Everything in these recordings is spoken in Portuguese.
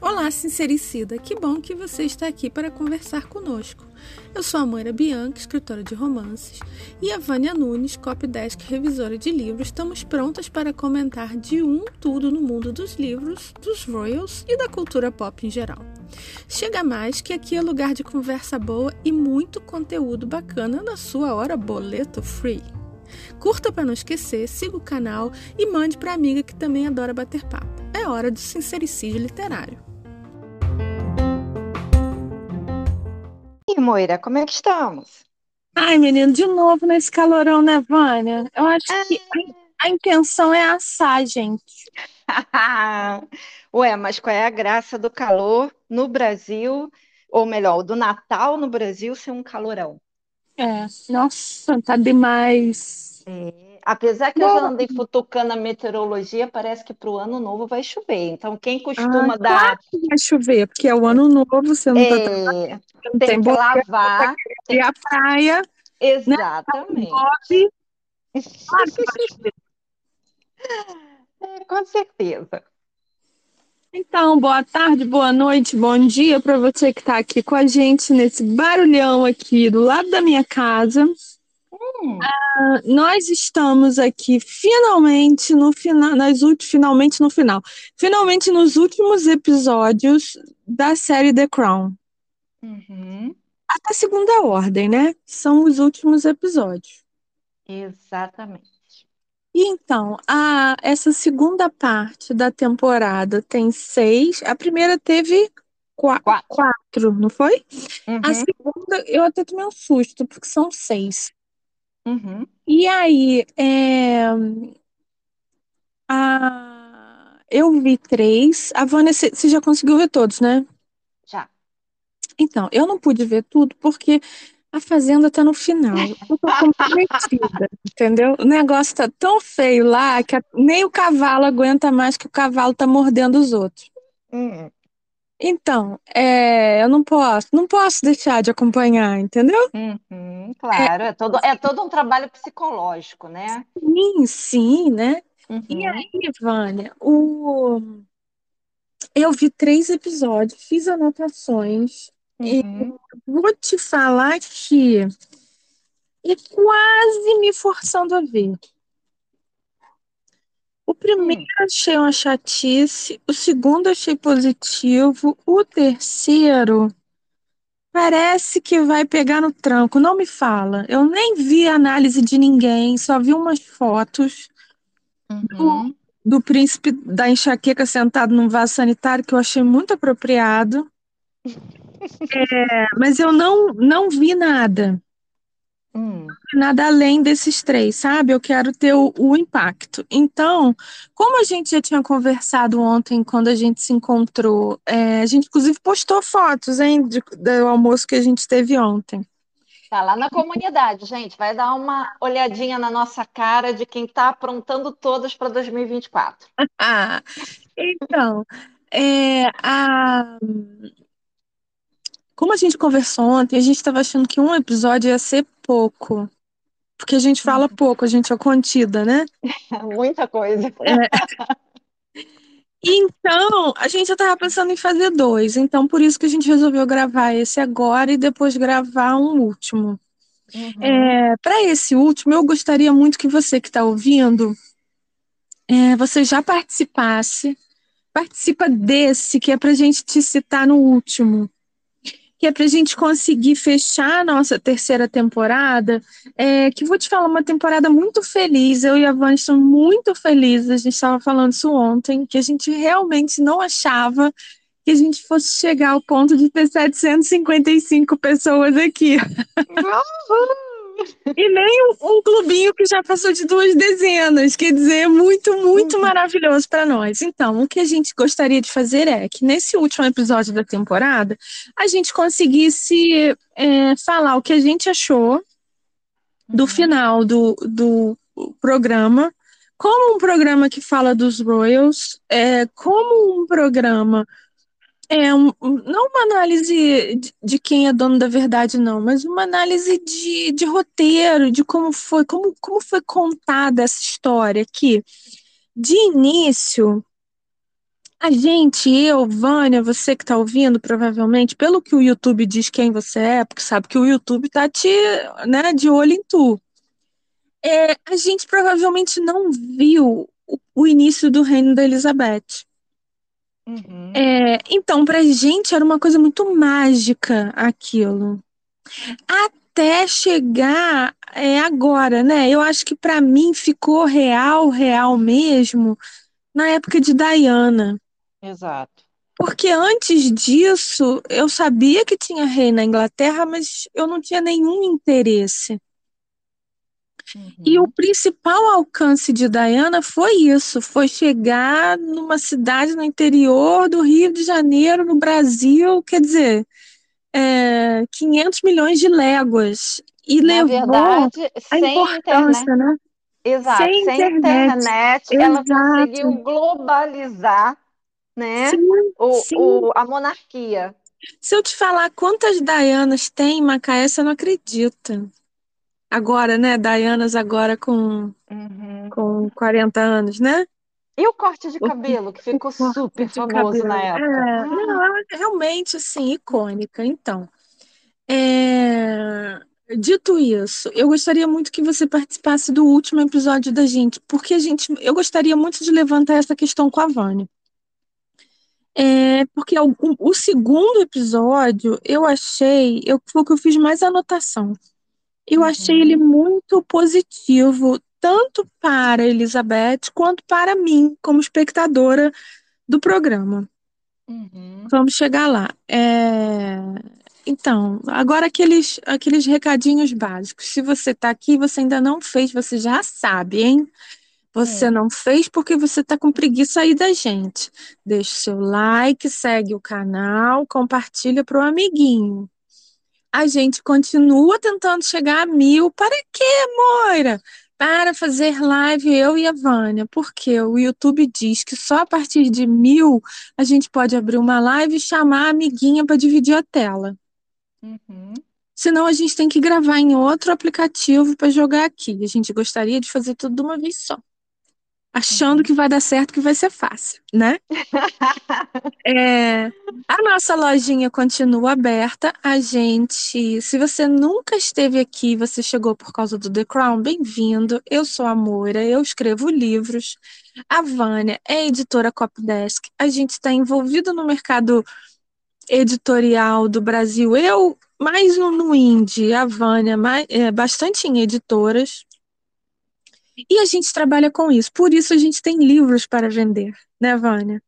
Olá, sincericida! Que bom que você está aqui para conversar conosco. Eu sou a Moira Bianca, escritora de romances, e a Vânia Nunes, copydesk revisora de livros. Estamos prontas para comentar de um tudo no mundo dos livros, dos royals e da cultura pop em geral. Chega mais que aqui é lugar de conversa boa e muito conteúdo bacana na sua hora boleto free. Curta para não esquecer, siga o canal e mande para amiga que também adora bater papo. É hora do sincericídio literário. E Moira, como é que estamos? Ai, menino, de novo nesse calorão, né, Vânia? Eu acho que a, a intenção é assar, gente. Ué, mas qual é a graça do calor no Brasil, ou melhor, do Natal no Brasil ser um calorão? É, nossa, tá demais. É, apesar que eu já andei futucando a meteorologia, parece que para o ano novo vai chover. Então, quem costuma Ah, dar. claro que vai chover, porque é o ano novo, você não tá trabalhando, É, não tem tem que boleto, lavar. e a praia, né? Exatamente. Bob, claro que vai chover. É, com certeza. Então, boa tarde, boa noite, bom dia para você que está aqui com a gente nesse barulhão aqui do lado da minha casa. Hum, Ah, Nós estamos aqui finalmente no final, nas últimas, finalmente no final, finalmente nos últimos episódios da série The Crown. uhum, Até segunda ordem, né? São os últimos episódios. exatamente. E então, a, essa segunda parte da temporada tem seis. A primeira teve qua- Quatro. quatro, não foi? A Uhum, segunda, eu até tomei um susto, porque são seis. uhum. E aí, é, a, eu vi três. A Vânia, você já conseguiu ver todos, né? Já. Então, eu não pude ver tudo porque a Fazenda tá no final. Eu tô comprometida, entendeu? O negócio tá tão feio lá que nem o cavalo aguenta mais que o cavalo tá mordendo os outros. Hum, Então, é, eu não posso, não posso deixar de acompanhar, entendeu? uhum, claro, é todo, é todo um trabalho psicológico, né? Sim, sim, né? E Uhum, aí, Vânia, o... eu vi três episódios, fiz anotações, e uhum, vou te falar que e quase me forçando a ver. O primeiro hum, achei uma chatice, o segundo achei positivo, o terceiro parece que vai pegar no tranco, não me fala. Eu nem vi a análise de ninguém, só vi umas fotos do, uhum. do príncipe da enxaqueca sentado num vaso sanitário que eu achei muito apropriado, É, mas eu não, não vi nada. Hum, nada além desses três, sabe? Eu quero ter o, o impacto. Então, como a gente já tinha conversado ontem, quando a gente se encontrou, é, a gente inclusive postou fotos, hein, de- do almoço que a gente teve ontem. Tá lá na comunidade, gente. Vai dar uma olhadinha na nossa cara de quem tá aprontando todas para 2024. Ah, então, é, a, como a gente conversou ontem, a gente estava achando que um episódio ia ser pouco, porque a gente fala pouco, a gente é contida, né? Muita coisa. Então, a gente já estava pensando em fazer dois, então por isso que a gente resolveu gravar esse agora e depois gravar um último. Uhum, É, para esse último, eu gostaria muito que você que está ouvindo, é, você já participasse, participa desse, que é para a gente te citar no último, que é para a gente conseguir fechar a nossa terceira temporada, é, que vou te falar, uma temporada muito feliz, eu e a Vânia estamos muito felizes, a gente estava falando isso ontem, que a gente realmente não achava que a gente fosse chegar ao ponto de ter 755 pessoas aqui. E nem um, um clubinho que já passou de duas dezenas, quer dizer, é muito, muito Uhum. maravilhoso para nós. Então, o que a gente gostaria de fazer é que nesse último episódio da temporada a gente conseguisse é, falar o que a gente achou do Uhum. final do, do programa, como um programa que fala dos Royals, é, como um programa É um, não uma análise de, de quem é dono da verdade, não, mas uma análise de, de roteiro, de como foi, como, como foi contada essa história aqui. De início, a gente, eu, Vânia, você que está ouvindo, provavelmente, pelo que o YouTube diz quem você é, porque sabe que o YouTube tá te, né, de olho em tu. É, a gente provavelmente não viu o, o início do reino da Elizabeth. Uhum, É, então, pra gente era uma coisa muito mágica aquilo. Até chegar é, agora, né? Eu acho que pra mim ficou real, real mesmo, na época de Diana. exato. Porque antes disso, eu sabia que tinha rei na Inglaterra, mas eu não tinha nenhum interesse. E o Uhum, principal alcance de Diana foi isso, foi chegar numa cidade no interior do Rio de Janeiro, no Brasil, quer dizer, é, 500 milhões de léguas, e Na levou verdade, a sem internet, importância, né? exato, Sem sem internet. internet, ela conseguiu globalizar, né, Sim, o, sim. o, a monarquia. Se eu te falar quantas Dianas tem em Macaé, você não acredita. Agora, né? Dianas agora com, Uhum. com 40 anos, né? E o corte de cabelo, que ficou super famoso na cabelo. época. É, não, Ah, ela é realmente, assim, icônica. Então, é, dito isso, eu gostaria muito que você participasse do último episódio da gente, porque a gente, eu gostaria muito de levantar essa questão com a Vânia. É, porque o, o segundo episódio, eu achei, eu, foi o que eu fiz mais anotação. Eu achei ele uhum, muito positivo, tanto para Elizabeth quanto para mim, como espectadora do programa. uhum, Vamos chegar lá. É, Então, agora aqueles, aqueles recadinhos básicos. Se você está aqui e você ainda não fez, você já sabe, hein? Você hum, não fez porque você está com preguiça aí da gente. Deixa o seu like, segue o canal, compartilha para o amiguinho. A gente continua tentando chegar a mil. Para quê, Moira? Para fazer live eu e a Vânia, porque o YouTube diz que só a partir de mil a gente pode abrir uma live e chamar a amiguinha para dividir a tela. uhum, Senão a gente tem que gravar em outro aplicativo para jogar aqui. A gente gostaria de fazer tudo de uma vez só, achando que vai dar certo, que vai ser fácil, né? É, a nossa lojinha continua aberta. A gente, se você nunca esteve aqui, você chegou por causa do The Crown, bem-vindo. Eu sou a Moira, eu escrevo livros. A Vânia é editora Copdesk. A gente está envolvido no mercado editorial do Brasil. Eu mais no, no indie, a Vânia mais, é, bastante em editoras. E a gente trabalha com isso. Por isso a gente tem livros para vender, né, Vânia?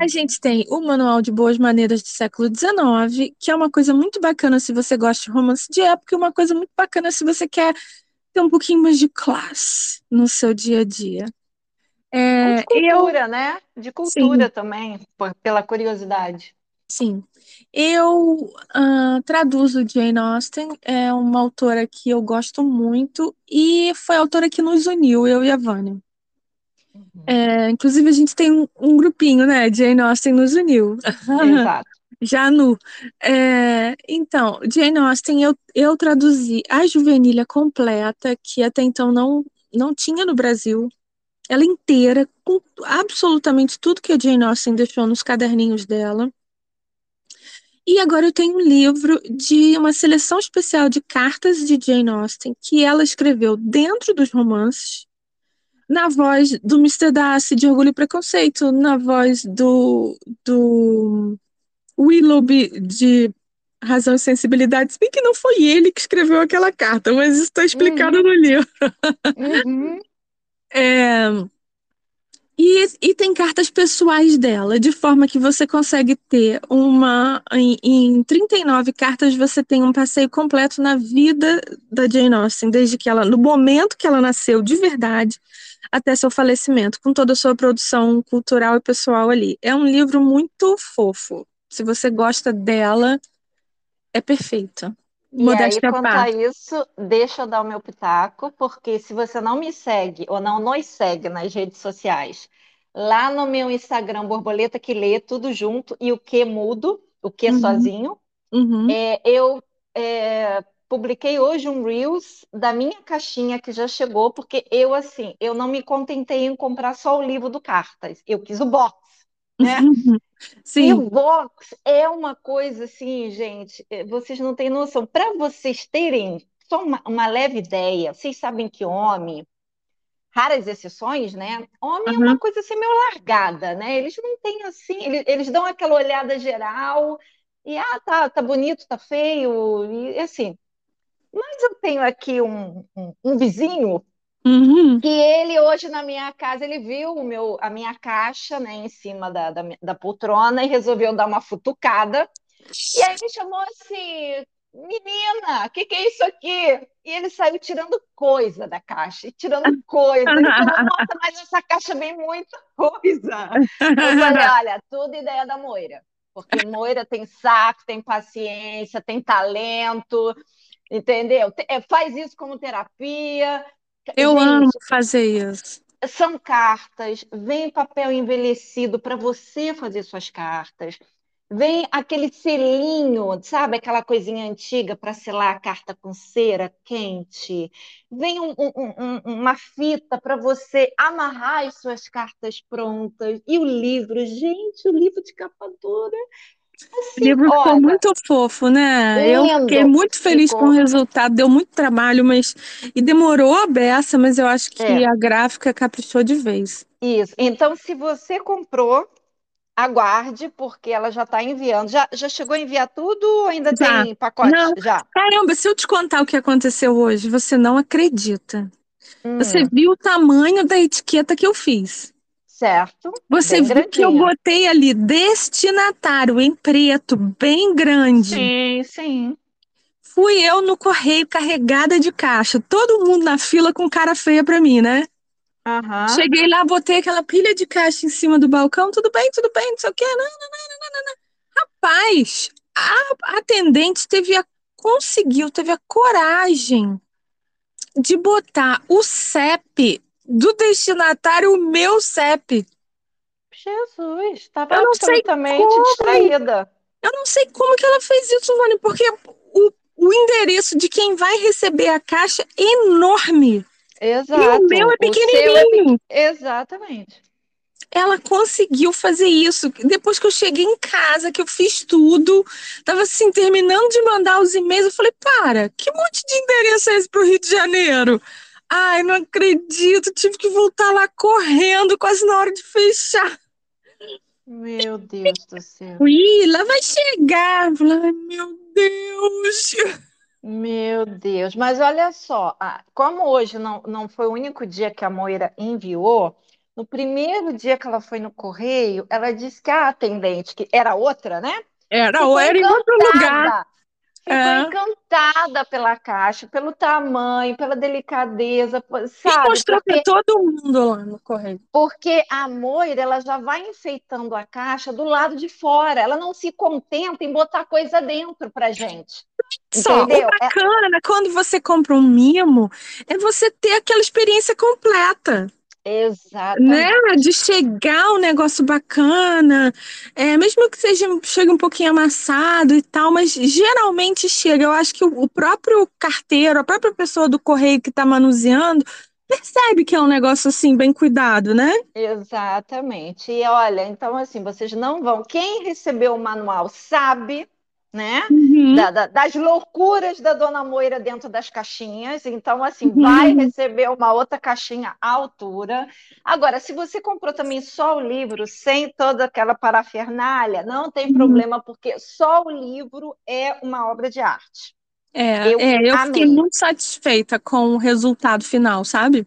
A Uhum. gente tem o Manual de Boas Maneiras do século XIX, que é uma coisa muito bacana se você gosta de romance de época, e uma coisa muito bacana se você quer ter um pouquinho mais de classe no seu dia a dia. Ou de É, eu, cultura, né? De sim, cultura também, por- pela curiosidade. Sim. Eu ah, traduzo Jane Austen, é uma autora que eu gosto muito e foi a autora que nos uniu, eu e a Vânia. Uhum. É, inclusive, a gente tem um, um grupinho, né? Jane Austen nos uniu. Exato. Já nu. É, então, Jane Austen, eu, eu traduzi a Juvenília completa, que até então não, não tinha no Brasil. Ela inteira, com absolutamente tudo que a Jane Austen deixou nos caderninhos dela. E agora eu tenho um livro de uma seleção especial de cartas de Jane Austen, que ela escreveu dentro dos romances, na voz do Mr. Darcy de Orgulho e Preconceito, na voz do, do Willoughby de Razão e Sensibilidade, se bem que não foi ele que escreveu aquela carta, mas isso está explicado Uhum. no livro. Uhum. É, e, e tem cartas pessoais dela, de forma que você consegue ter uma. Em, em 39 cartas, você tem um passeio completo na vida da Jane Austen, desde que ela, no momento que ela nasceu de verdade, até seu falecimento, com toda a sua produção cultural e pessoal ali. É um livro muito fofo. Se você gosta dela, é perfeito. E aí, Modéstia quanto a isso, deixa eu dar o meu pitaco, porque se você não me segue ou não nos segue nas redes sociais, lá no meu Instagram, Borboleta que lê, tudo junto, e o que mudo, o que Uhum, sozinho. uhum, É, eu é, publiquei hoje um Reels da minha caixinha que já chegou, porque eu, assim, eu não me contentei em comprar só o livro do Cartas, eu quis o box, né? uhum. E Sim, o box é uma coisa assim, gente, eh, vocês não têm noção. Para vocês terem só uma, uma leve ideia, vocês sabem que homem, raras exceções, né? Homem é uma uhum. coisa assim meio largada, né? Eles não têm assim, eles, eles dão aquela olhada geral e ah, tá, tá bonito, tá feio, e assim. Mas eu tenho aqui um, um, um vizinho Uhum. que ele hoje na minha casa, ele viu o meu, a minha caixa, né, em cima da, da, da poltrona e resolveu dar uma futucada. E aí me chamou assim, menina, o que, que é isso aqui? E ele saiu tirando coisa da caixa, e tirando coisa. Ele falou, nossa, mas essa caixa vem muita coisa. Eu falei, olha, tudo ideia da Moira. Porque Moira tem saco, tem paciência, tem talento, entendeu? Te- é, Faz isso como terapia. Eu amo Gente, fazer isso. são cartas, vem papel envelhecido para você fazer suas cartas. Vem aquele selinho, sabe? Aquela coisinha antiga para selar a carta com cera quente. Vem um- um- um- uma fita para você amarrar as suas cartas prontas. E o livro, gente, o livro de capa dura. O Assim, livro ficou olha, muito fofo, né? Eu fiquei lindo. muito feliz com o Ficou. resultado, deu muito trabalho, mas e demorou a beça, mas eu acho que É, a gráfica caprichou de vez. isso. Então, se você comprou, aguarde, porque ela já está enviando. Já, já chegou a enviar tudo ou ainda Já. tem pacote? Não, Já. caramba, se eu te contar o que aconteceu hoje, você não acredita. Você Hum, viu o tamanho da etiqueta que eu fiz. Certo. Você viu que eu botei ali destinatário em preto, bem grande. Sim, sim. Fui eu no correio carregada de caixa, todo mundo na fila com cara feia pra mim, né? Aham. Cheguei lá, botei aquela pilha de caixa em cima do balcão, tudo bem, tudo bem, não sei o quê. Não, Rapaz, a atendente teve a, conseguiu, teve a coragem de botar o CEP do destinatário, o meu CEP. Jesus, estava Eu não sei absolutamente como, distraída. eu não sei como que ela fez isso, Vânia, porque o, o endereço de quem vai receber a caixa é enorme e o meu Exato. é é pequenininho. pequeno. Exatamente. Ela conseguiu fazer isso. Depois que eu cheguei em casa, que eu fiz tudo, tava assim, terminando de mandar os e-mails, eu falei, para, que monte de endereço é esse pro Rio de Janeiro? Ai, não acredito, tive que voltar lá correndo, quase na hora de fechar. Meu Deus do céu. Ih, lá vai chegar. Ai, meu Deus. Meu Deus. Mas olha só, como hoje não, não foi o único dia que a Moira enviou, no primeiro dia que ela foi no correio, ela disse que a atendente, que era outra, né? Era, ou era em outro lugar. Ficou É. encantada pela caixa, pelo tamanho, pela delicadeza, pô, E sabe? mostrou para Porque, todo mundo lá no correio. porque a Moira, ela já vai enfeitando a caixa do lado de fora. Ela não se contenta em botar coisa dentro pra gente. Só, o Entendeu? É, bacana, quando você compra um mimo, é você ter aquela experiência completa, né? exatamente. De chegar um negócio bacana, é, mesmo que seja, chegue um pouquinho amassado e tal, mas geralmente chega. Eu acho que o, o próprio carteiro, a própria pessoa do correio que está manuseando, percebe que é um negócio assim, bem cuidado, né? Exatamente. E olha, então assim, vocês não vão. Quem recebeu o manual sabe, né? Uhum, da- da- das loucuras da Dona Moira dentro das caixinhas. Então, assim, vai uhum, receber uma outra caixinha à altura. Agora, se você comprou também só o livro, sem toda aquela parafernália, não tem uhum. problema, porque só o livro é uma obra de arte. É, Eu é, eu fiquei muito satisfeita com o resultado final, sabe?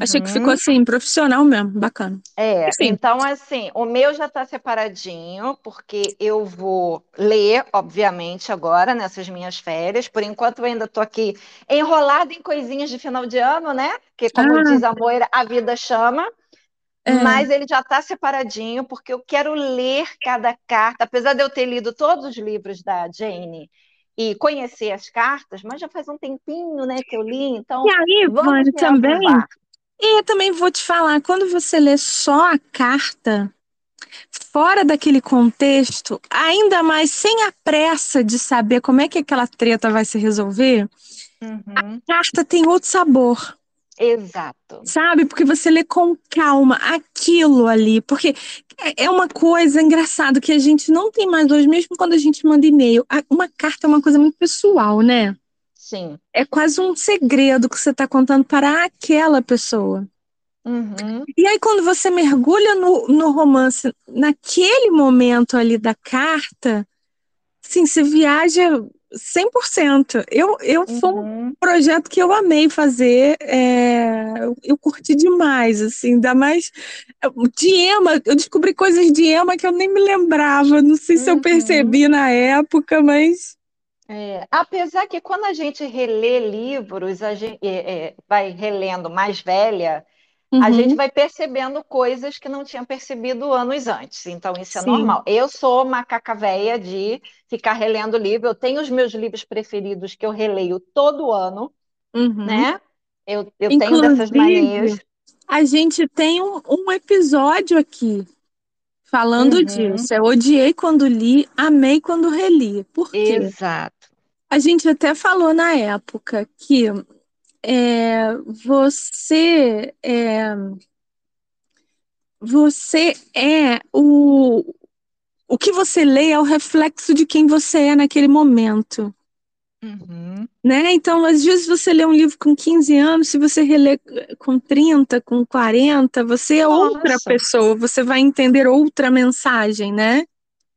Achei que ficou Uhum. assim, profissional mesmo, bacana. É, Enfim, então assim, o meu já está separadinho, porque eu vou ler, obviamente, agora nessas minhas férias. Por enquanto, eu ainda estou aqui enrolada em coisinhas de final de ano, né? Que, como ah, diz a Moira, a vida chama. é, Mas ele já está separadinho, porque eu quero ler cada carta. Apesar de eu ter lido todos os livros da Jane e conhecer as cartas, mas já faz um tempinho, né, que eu li, E então aí, vamos Vânia, também. E também vou te falar, quando você lê só a carta, fora daquele contexto, ainda mais sem a pressa de saber como é que aquela treta vai se resolver, Uhum. a carta tem outro sabor. Exato. Sabe? Porque você lê com calma aquilo ali. Porque é uma coisa engraçada que a gente não tem mais hoje, mesmo quando a gente manda e-mail. Uma carta é uma coisa muito pessoal, né? Sim. É quase um segredo que você está contando para aquela pessoa. Uhum. E aí, quando você mergulha no, no romance, naquele momento ali da carta, sim, você viaja 100%. Eu, eu uhum. foi um projeto que eu amei fazer, é, eu, eu, curti demais, assim, ainda mais de Emma, eu descobri coisas de Emma que eu nem me lembrava, não sei se eu Uhum. percebi na época, mas... É, apesar que quando a gente relê livros, a gente é, é, vai relendo mais velha, Uhum. a gente vai percebendo coisas que não tinha percebido anos antes. Então, isso é Sim. normal. Eu sou macaca véia de ficar relendo livro. Eu tenho os meus livros preferidos que eu releio todo ano, Uhum. né? Eu, eu tenho dessas manias. A gente tem um, um episódio aqui falando Uhum. disso. Eu odiei quando li, amei quando reli. Por quê? Exato. A gente até falou na época que é, você é, você é o o que você lê é o reflexo de quem você é naquele momento. Uhum. Né? Então, às vezes você lê um livro com 15 anos, se você relê com 30, com 40, você é Nossa. outra pessoa, você vai entender outra mensagem, né?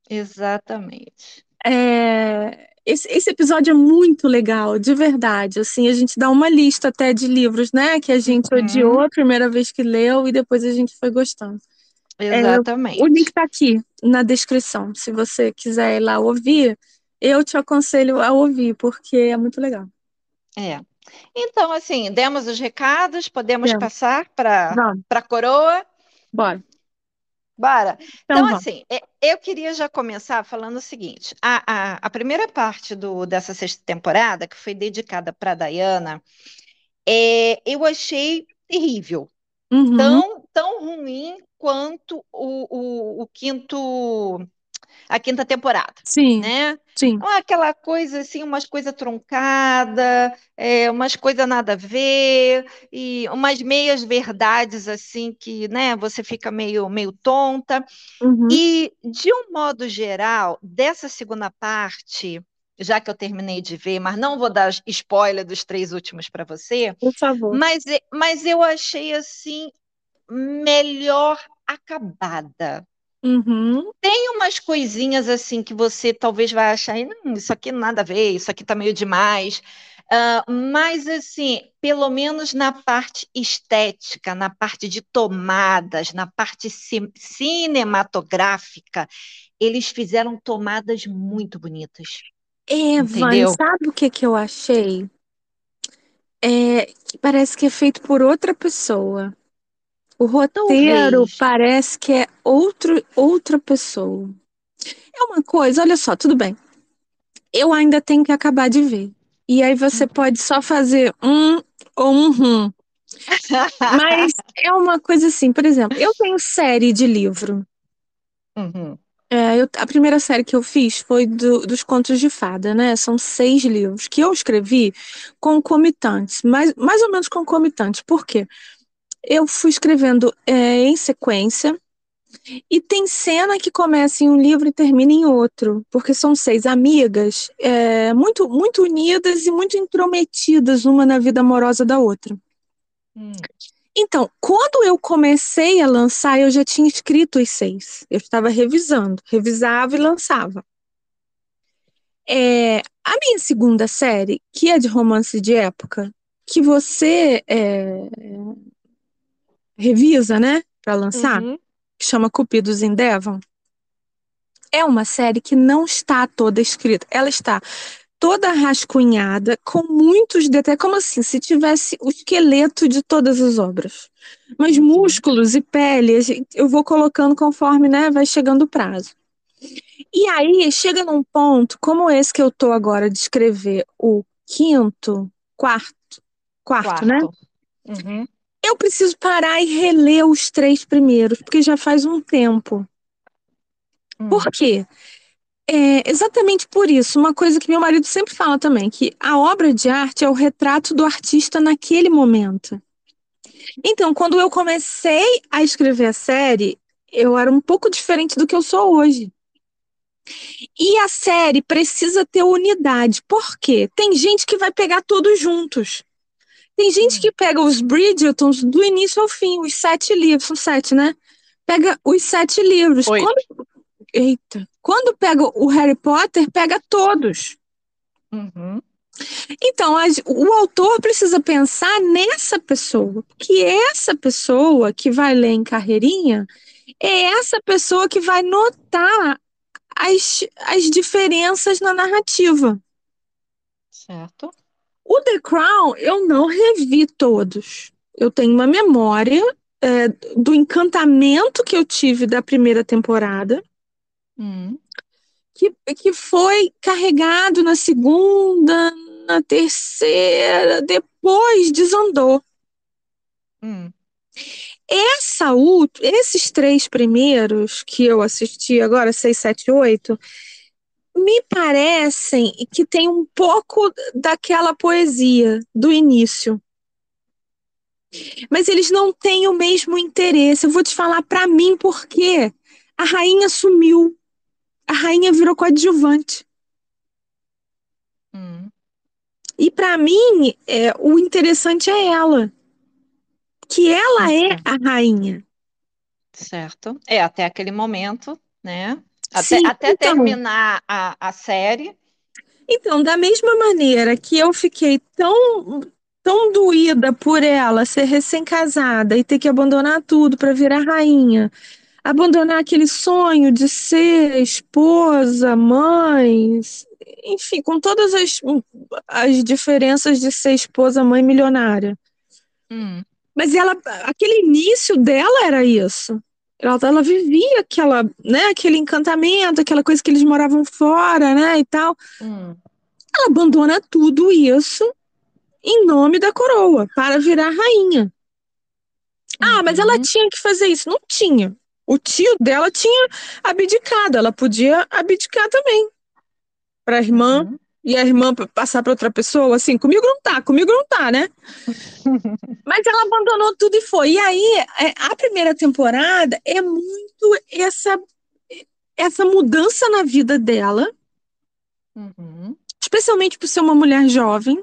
Exatamente. É, esse, esse, episódio é muito legal, de verdade. Assim, a gente dá uma lista até de livros, né? Que a gente Uhum. odiou a primeira vez que leu e depois a gente foi gostando. Exatamente. É, o link está aqui na descrição. Se você quiser ir lá ouvir, eu te aconselho a ouvir, porque é muito legal. É. Então, assim, demos os recados, podemos Demos. passar para a coroa? Bora. Bora. Então, Então, assim, é- eu queria já começar falando o seguinte: a, a, a primeira parte do, dessa sexta temporada, que foi dedicada para a Diana, é, eu achei terrível. Uhum. Tão, tão ruim quanto o, o, o quinto, a quinta temporada, Sim, né? sim. Então, aquela coisa assim, umas coisas truncadas, é, umas coisas nada a ver, e umas meias verdades assim que, né, você fica meio, meio tonta. Uhum. E, de um modo geral, dessa segunda parte, já que eu terminei de ver, mas não vou dar spoiler dos três últimos para você, Por favor. mas, mas eu achei assim melhor acabada. Uhum. Tem umas coisinhas assim que você talvez vai achar, "Hum, isso aqui nada a ver, isso aqui tá meio demais. Ah, mas assim, pelo menos na parte estética, na parte de tomadas, na parte ci- cinematográfica, eles fizeram tomadas muito bonitas. Vânia, Entendeu? sabe o que que eu achei? É, parece que é feito por outra pessoa. O roteiro Talvez. parece que é outro, outra pessoa. É uma coisa, olha só, tudo bem. Eu ainda tenho que acabar de ver. E aí você pode só fazer um ou um rum. Mas é uma coisa assim, por exemplo, eu tenho série de livro. Uhum. É, eu- a primeira série que eu fiz foi do- dos contos de fada, né? São seis livros que eu escrevi concomitantes, mais, mais ou menos concomitantes. Por quê? Eu fui escrevendo é, em sequência e tem cena que começa em um livro e termina em outro, porque são seis amigas é, muito, muito unidas e muito intrometidas uma na vida amorosa da outra. Hum. Então, quando eu comecei a lançar, eu já tinha escrito os seis. Eu estava revisando, revisava e lançava. É, a minha segunda série, que é de romance de época, que você é, revisa, né, para lançar, Uhum. que chama Cupidos em Devon, é uma série que não está toda escrita. Ela está toda rascunhada, com muitos detalhes, como assim, se tivesse o esqueleto de todas as obras. Mas Uhum. músculos e pele, eu vou colocando conforme, né, vai chegando o prazo. E aí, chega num ponto, como esse que eu tô agora de escrever o quinto, quarto, quarto, né? Quarto. Uhum. Eu preciso parar e reler os três primeiros, porque já faz um tempo. Hum. Por quê? É exatamente por isso, uma coisa que meu marido sempre fala também, que a obra de arte é o retrato do artista naquele momento. Então, quando eu comecei a escrever a série, eu era um pouco diferente do que eu sou hoje. E a série precisa ter unidade. Por quê? Tem gente que vai pegar todos juntos. Tem gente que pega os Bridgertons do início ao fim, os sete livros, são sete, né? Pega os sete livros. Oito. Quando, eita. Quando pega o Harry Potter, pega todos. Uhum. Então, o autor precisa pensar nessa pessoa, que essa pessoa que vai ler em carreirinha é essa pessoa que vai notar as, as diferenças na narrativa. Certo. O The Crown, eu não revi todos. Eu tenho uma memória, é, do encantamento que eu tive da primeira temporada, Hum. que, que foi carregado na segunda, na terceira, depois desandou. Hum. Essa, esses três primeiros que eu assisti agora, seis, sete, oito, me parecem que tem um pouco daquela poesia do início. Mas eles não têm o mesmo interesse. Eu vou te falar para mim por quê. A rainha sumiu. A rainha virou coadjuvante. Hum. E para mim, é, o interessante é ela. Que ela é a rainha. Certo. É, até aquele momento, né? Até, Sim, até então. terminar a, a série. Então, da mesma maneira que eu fiquei tão, tão doída por ela ser recém-casada e ter que abandonar tudo para virar rainha, abandonar aquele sonho de ser esposa, mãe, enfim, com todas as, as diferenças de ser esposa, mãe milionária. Hum. Mas ela, aquele início dela era isso. Ela, ela vivia aquela, né, aquele encantamento, aquela coisa que eles moravam fora, né, e tal. Hum. Ela abandona tudo isso em nome da coroa para virar rainha. Ah, mas ela Uhum. tinha que fazer isso. Não tinha. O tio dela tinha abdicado. Ela podia abdicar também para a irmã Uhum. E a irmã passar para outra pessoa. Assim, comigo não tá, comigo não tá, né? Mas ela abandonou tudo e foi. E aí, é, a primeira temporada é muito essa essa mudança na vida dela Uhum. especialmente por ser uma mulher jovem,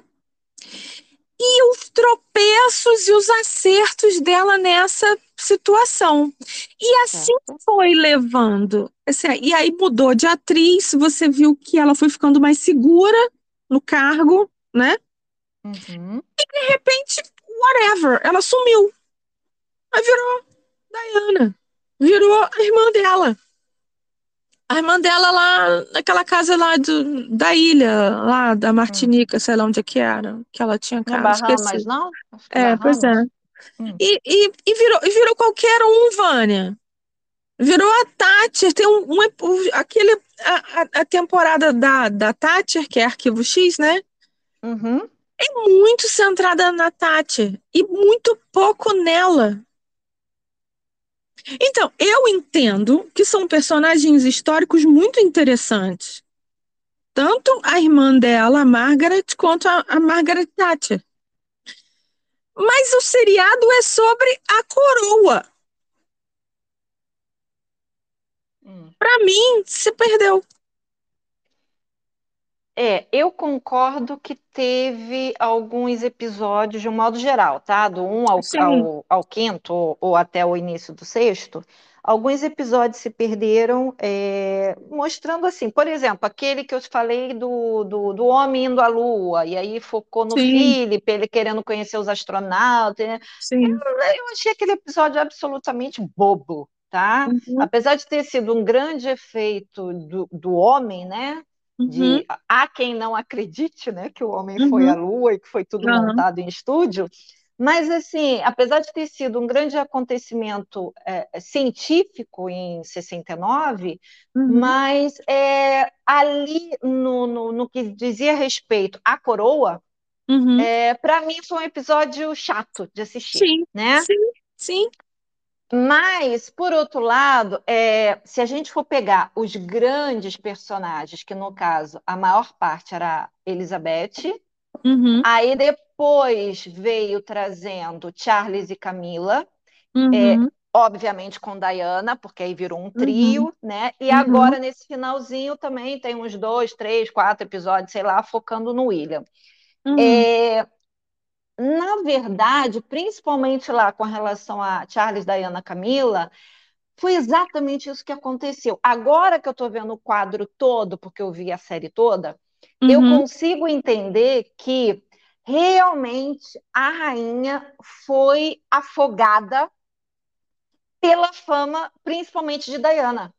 e os tropeços e os acertos dela nessa situação. E assim foi levando. Assim, e aí mudou de atriz, você viu que ela foi ficando mais segura no cargo, né? Uhum. De repente, whatever, ela sumiu. Aí virou Diana, virou a irmã dela. A irmã dela lá naquela casa lá do, da ilha, lá da Martinica, sei lá onde é que era, que ela tinha Não casa, Bahamas, esqueci. não? É, pois é. Hum. E, e, e virou, virou qualquer um, Vânia. Virou a Thatcher, tem um, um aquele, a, a- a temporada da, da Thatcher, que é Arquivo X, né? Uhum. É muito centrada na Thatcher e muito pouco nela. Então, eu entendo que são personagens históricos muito interessantes. Tanto a irmã dela, a Margaret, quanto a, a Margaret Thatcher. Mas o seriado é sobre a coroa. Hum. Para mim, se perdeu. É, eu concordo que teve alguns episódios, de um modo geral, tá? Do 1 ao, Sim. ao, ao quinto, ou, ou até o início do sexto, alguns episódios se perderam, é, mostrando assim, por exemplo, aquele que eu te falei do, do, do homem indo à Lua, e aí focou no Sim. Philip, ele querendo conhecer os astronautas, né? Sim. Eu achei aquele episódio absolutamente bobo, tá? Uhum. Apesar de ter sido um grande efeito do, do homem, né? Uhum. De há quem não acredite, né, que o homem foi à Uhum. Lua e que foi tudo montado em estúdio, mas assim, apesar de ter sido um grande acontecimento é, científico em 69, Uhum. mas é, ali no, no, no que dizia respeito à coroa, Uhum. É, para mim foi um episódio chato de assistir, Sim, né? sim, sim. Mas, por outro lado, é, se a gente for pegar os grandes personagens, que no caso a maior parte era Elizabeth, Uhum, aí depois veio trazendo Charles e Camila, uhum, obviamente com Diana, porque aí virou um uhum, trio, né? E uhum, agora nesse finalzinho também tem uns dois, três, quatro episódios, sei lá, focando no William. uhum, É, na verdade, principalmente lá com relação a Charles, Diana, Camila, foi exatamente isso que aconteceu. Agora que eu estou vendo o quadro todo, porque eu vi a série toda, eu uhum, consigo entender que realmente a rainha foi afogada pela fama, principalmente de Diana,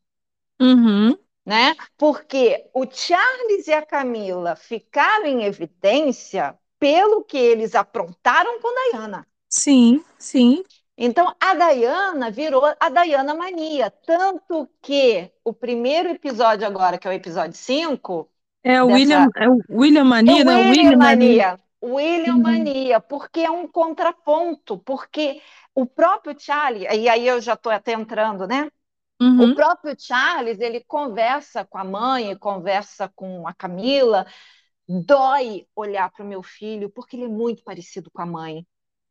uhum. né? Porque o Charles e a Camila ficaram em evidência pelo que eles aprontaram com Diana. Sim, sim. Então, a Diana virou a Diana Mania. Tanto que o primeiro episódio agora, que é o episódio 5, É o dessa... William, é o William é Mania, né? O William Mania. William Uhum, Mania, porque é um contraponto, porque o próprio Charlie, e aí eu já estou até entrando, né? O uhum, próprio Charles, ele conversa com a mãe, conversa com a Camila, dói olhar para o meu filho, porque ele é muito parecido com a mãe.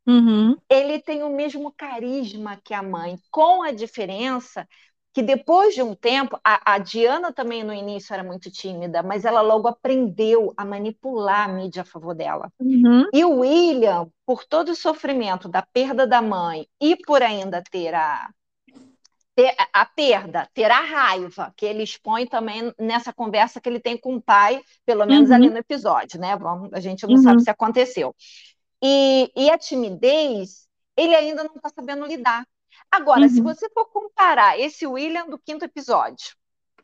uhum, Ele tem o mesmo carisma que a mãe, com a diferença que depois de um tempo, a, a Diana também no início era muito tímida, mas ela logo aprendeu a manipular a mídia a favor dela. uhum, E o William, por todo o sofrimento da perda da mãe e por ainda ter a, ter a perda, ter a raiva, que ele expõe também nessa conversa que ele tem com o pai, pelo menos ali uhum, no episódio, né? Vamos, a gente não uhum, sabe se aconteceu. E, e a timidez, ele ainda não está sabendo lidar. Agora, se uhum, você for comparar esse William do quinto episódio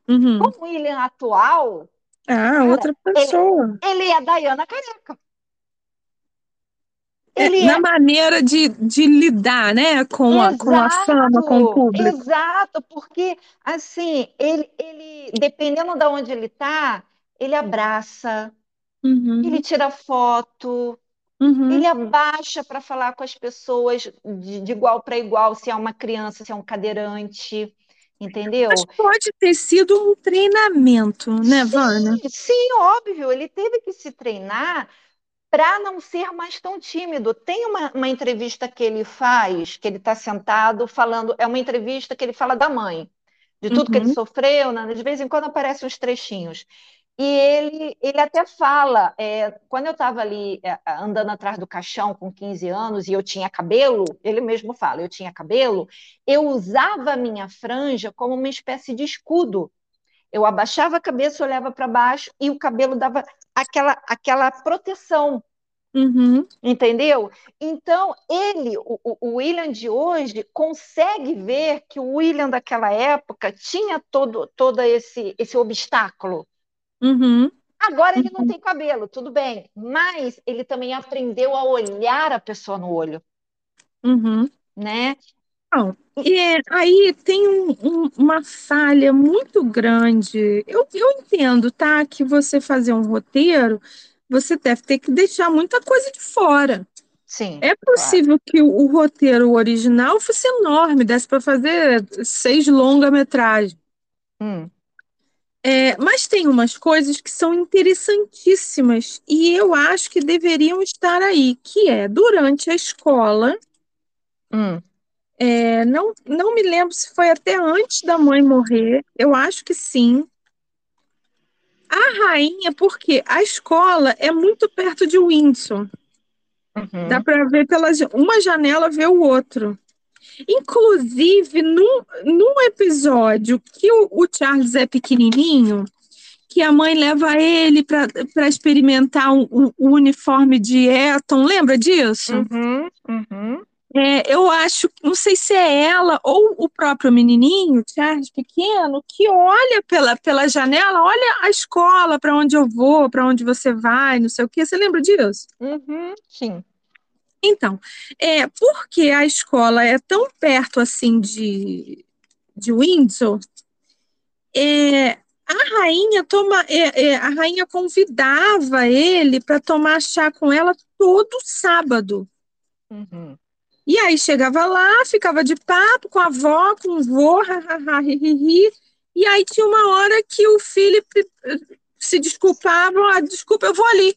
uhum. com o William atual, Ah, cara, outra ele, pessoa. ele é a Diana careca. É, Ele na é maneira de, de lidar, né, com a, com a fama, com o exato, público. exato, porque assim, ele, ele dependendo de onde ele está, ele abraça, Uhum, ele tira foto, uhum. ele abaixa para falar com as pessoas de, de igual para igual, se é uma criança, se é um cadeirante, entendeu? Mas pode ter sido um treinamento, né, Vânia? Sim, sim, óbvio, ele teve que se treinar para não ser mais tão tímido. Tem uma, uma entrevista que ele faz, que ele está sentado falando, é uma entrevista que ele fala da mãe, de tudo que ele Uhum, sofreu, né? De vez em quando aparecem uns trechinhos. E ele, ele até fala, é, quando eu estava ali é, andando atrás do caixão com 15 anos e eu tinha cabelo, ele mesmo fala, eu tinha cabelo, eu usava a minha franja como uma espécie de escudo. Eu abaixava a cabeça, olhava para baixo e o cabelo dava aquela, aquela proteção, uhum, entendeu? Então, ele, o, o William de hoje, consegue ver que o William daquela época tinha todo, todo esse, esse obstáculo. Uhum, Agora ele não uhum, tem cabelo, tudo bem, mas ele também aprendeu a olhar a pessoa no olho, uhum. né? Não, e aí tem um- um- uma falha muito grande. Eu, eu entendo, tá? Que você fazer um roteiro, você deve ter que deixar muita coisa de fora. Sim, É claro. possível que o, o roteiro original fosse enorme, desse para fazer seis longa-metragens. Hum, É, mas tem umas coisas que são interessantíssimas e eu acho que deveriam estar aí, que é durante a escola. hum, É, não, não me lembro se foi até antes da mãe morrer, eu acho que sim. A rainha, porque a escola é muito perto de Windsor. Dá uhum, para ver pela ja- uma janela ver o outro. Inclusive, num, num episódio que o, o Charles é pequenininho, que a mãe leva ele para experimentar o, uniforme de Eton, lembra disso? uhum, uhum. É, eu acho, não sei se é ela ou o próprio menininho, Charles pequeno, que olha pela, pela janela, olha a escola, para onde eu vou, para onde você vai, não sei o quê. Você lembra disso? Uhum, sim. Então, é porque a escola é tão perto assim de, de Windsor, é, a rainha toma, é, é, a rainha convidava ele para tomar chá com ela todo sábado. Uhum. E aí chegava lá, ficava de papo com a avó, com o vô, hi, e aí tinha uma hora que o Philip eh, se desculpava, ah, desculpa, eu vou ali.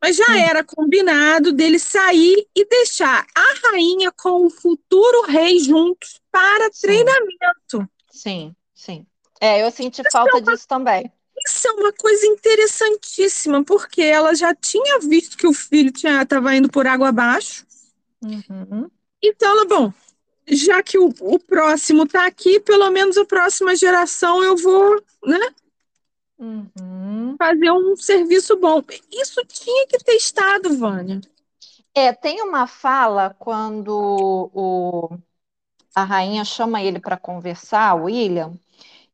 Mas já era combinado dele sair e deixar a rainha com o futuro rei juntos para Sim. treinamento. Sim, sim. É, eu senti falta disso também. Isso é uma coisa interessantíssima, porque ela já tinha visto que o filho estava indo por água abaixo. Uhum. Então, ela, bom, já que o, o próximo está aqui, pelo menos a próxima geração eu vou, né, Uhum. fazer um serviço bom. Isso tinha que ter estado, Vânia. É, tem uma fala quando o, a rainha chama ele para conversar, o William,